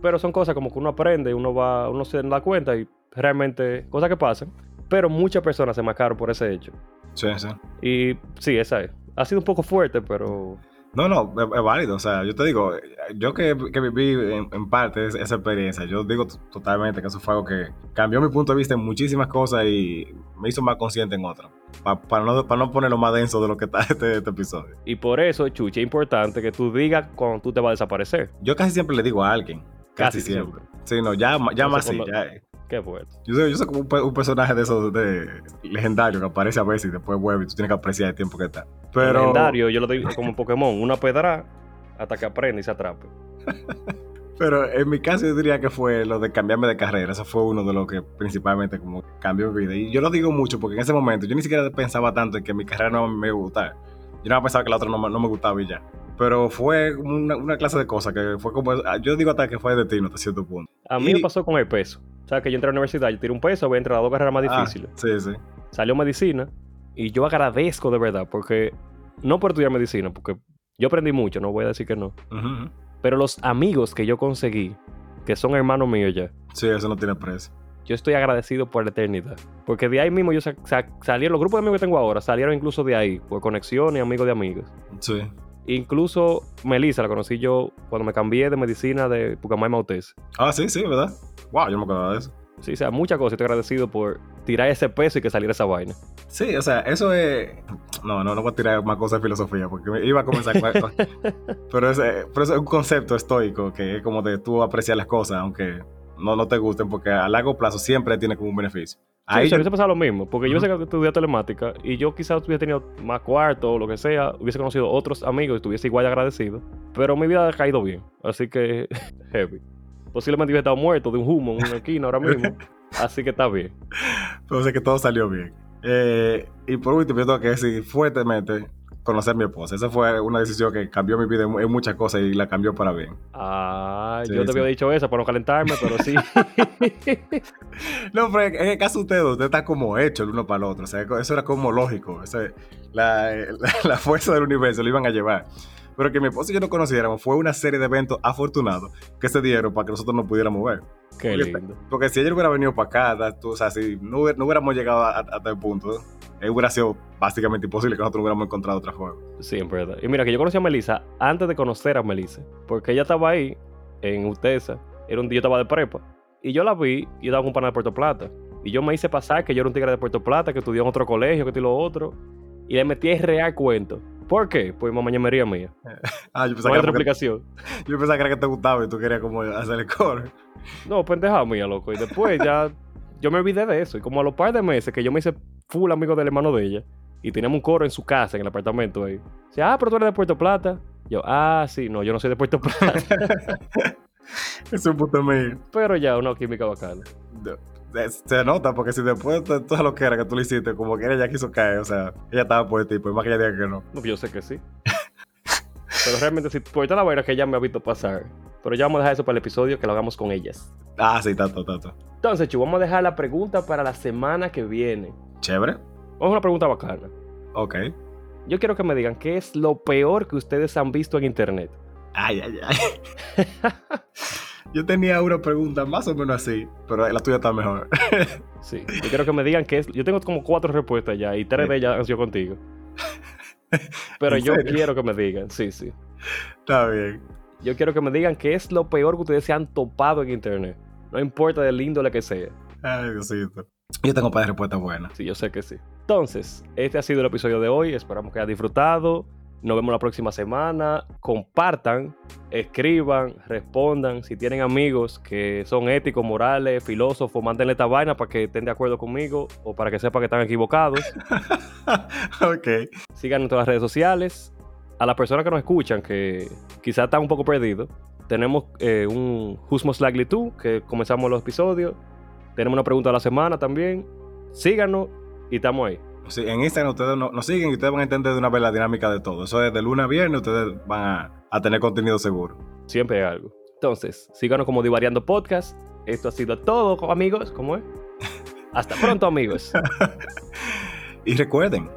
Pero son cosas como que uno aprende, uno va, uno se da cuenta y realmente cosas que pasan. Pero muchas personas se marcaron por ese hecho. Sí, sí. Y sí, esa es. Ha sido un poco fuerte, pero No, no, es, es válido. O sea, yo te digo, yo que, que viví en, en parte es- esa experiencia, yo digo totalmente que eso fue algo que cambió mi punto de vista en muchísimas cosas y me hizo más consciente en otras. Pa- para, no, para no ponerlo más denso de lo que está este, este episodio. Y por eso, Chuchi, es importante que tú digas cuando tú te vas a desaparecer. Yo casi siempre le digo a alguien. Casi, Casi siempre. Sí, no, ya, ya más así. cómo- ya. Qué fuerte. Yo soy, yo soy como un, pe- un personaje de esos de legendario que aparece a veces y después vuelve y tú tienes que apreciar el tiempo que está. Pero, Legendario, yo lo digo como Pokémon, una pedra hasta que aprende y se atrape. pero en mi caso yo diría que fue lo de cambiarme de carrera. Eso fue uno de los que principalmente como cambió mi vida. Y yo lo digo mucho porque en ese momento yo ni siquiera pensaba tanto en que mi carrera no me iba a gustar. Yo no pensaba que la otra no, me- no me gustaba y ya. Pero fue una, una clase de cosas que fue como... Yo digo hasta que fue destino hasta cierto punto. A mí Y- me pasó con el peso. O sea, que yo entré a la universidad, yo tiré un peso, voy a entrar a las dos carreras más Ah, difíciles. sí, sí. Salió medicina y yo agradezco de verdad porque no por estudiar medicina, porque yo aprendí mucho, no voy a decir que no. Pero los amigos que yo conseguí, que son hermanos míos ya, Sí, eso no tiene precio. Yo estoy agradecido por la eternidad. Porque de ahí mismo yo sa- sa- salieron, los grupos de amigos que tengo ahora salieron incluso de ahí, por conexión y amigos de amigos. Sí. Incluso Melissa la conocí yo cuando me cambié de medicina de Pucamay Mautes. Ah, sí, sí, ¿verdad? Wow, yo no me acordaba de eso. Sí, o sea, muchas cosas. Estoy agradecido por tirar ese peso y que saliera esa vaina. Sí, o sea, eso es. No, no, no voy a tirar más cosas de filosofía porque me iba a comenzar con pero, ese- pero es un concepto estoico que es como de tú apreciar las cosas, aunque no, no te gusten, porque a largo plazo siempre tiene como un beneficio. Ahí sí, yo- hubiese pasado lo mismo, porque yo sé que estudié telemática y yo quizás hubiese tenido más cuarto o lo que sea, hubiese conocido otros amigos y estuviese igual de agradecido, pero mi vida ha caído bien, así que heavy. Posiblemente hubiese estado muerto de un humo en una esquina ahora mismo, así que está bien. pero sé que todo salió bien. Eh, y por último, yo tengo que decir fuertemente conocer a mi esposa. Esa fue una decisión que cambió mi vida en, muchas cosas y la cambió para bien. Ah, Sí, yo te sí. había dicho eso para no calentarme, pero sí. No, pero en el caso de ustedes, ustedes están como hechos el uno para el otro. O sea, eso era como lógico. La- la fuerza del universo lo iban a llevar. Pero que mi esposa y yo no conociéramos fue una serie de eventos afortunados que se dieron para que nosotros nos pudiéramos ver. Qué Porque- lindo. Porque si ella hubiera venido para acá, o sea, si no, hubiera- no hubiéramos llegado a, a tal punto, eh, hubiera sido básicamente imposible que nosotros no hubiéramos encontrado otra forma. Sí, en verdad. Y mira, que yo conocí a Melissa antes de conocer a Melissa. Porque ella estaba ahí, en Utesa. Era un día yo estaba de prepa. Y yo la vi, y yo estaba con un pana de Puerto Plata. Y yo me hice pasar que yo era un tigre de Puerto Plata, que estudió en otro colegio, que esto y lo otro. Y le metí el real cuento. ¿Por qué? Pues mamá ñamería mía. Ah, yo No pensaba, hay que, otra explicación. yo pensaba que era que te gustaba y tú querías como hacer el coro. No, pendeja mía, loco. Y después ya yo me olvidé de eso. Y como a los par de meses que yo me hice full amigo del hermano de ella, y teníamos un coro en su casa, en el apartamento ahí. Dice, ah, pero tú eres de Puerto Plata. Yo, ah, sí, no, yo no soy de Puerto Plata. es un puto mío. pero ya, una química bacana. Se- Se nota, porque si después de todo lo que era que tú le hiciste, como que ella ya quiso caer, o sea, ella estaba por el tipo, y más que ella diga que no. No, yo sé que sí. pero realmente, sí, por toda la vaina que ella me ha visto pasar. Pero ya vamos a dejar eso para el episodio que lo hagamos con ellas. Ah, sí, tanto, tanto. Entonces, Chu, vamos a dejar la pregunta para la semana que viene. Chévere. Vamos a una pregunta bacana. Ok. Yo quiero que me digan qué es lo peor que ustedes han visto en internet. Ay, ay, ay. Yo tenía una pregunta más o menos así, pero la tuya está mejor. Sí, yo quiero que me digan qué es. Yo tengo como cuatro respuestas ya y tres de ellas han sido contigo. Pero ¿En yo serio? quiero que me digan, sí, sí. está bien. Yo quiero que me digan qué es lo peor que ustedes se han topado en internet. No importa del índole que sea. Ay, Diosito. Yo tengo para respuestas buenas. Sí, yo sé que sí. Entonces, este ha sido el episodio de hoy. Esperamos que hayan disfrutado. Nos vemos la próxima semana. Compartan, escriban, respondan. Si tienen amigos que son éticos, morales, filósofos, mándenle esta vaina para que estén de acuerdo conmigo o para que sepan que están equivocados. ok. Sigan todas las redes sociales. A las personas que nos escuchan, que quizás están un poco perdidos, tenemos eh, un Who's Most Likely To, que comenzamos los episodios. Tenemos una pregunta de la semana también. Síganos y estamos ahí. Sí, en Instagram ustedes no- nos siguen y ustedes van a entender de una vez la dinámica de todo. Eso es de lunes a viernes, ustedes van a, a tener contenido seguro. Siempre hay algo. Entonces, síganos como Divariando Podcast. Esto ha sido todo, amigos. ¿Cómo es? Hasta pronto, amigos. y recuerden,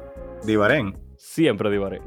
Divaren. Siempre divaré.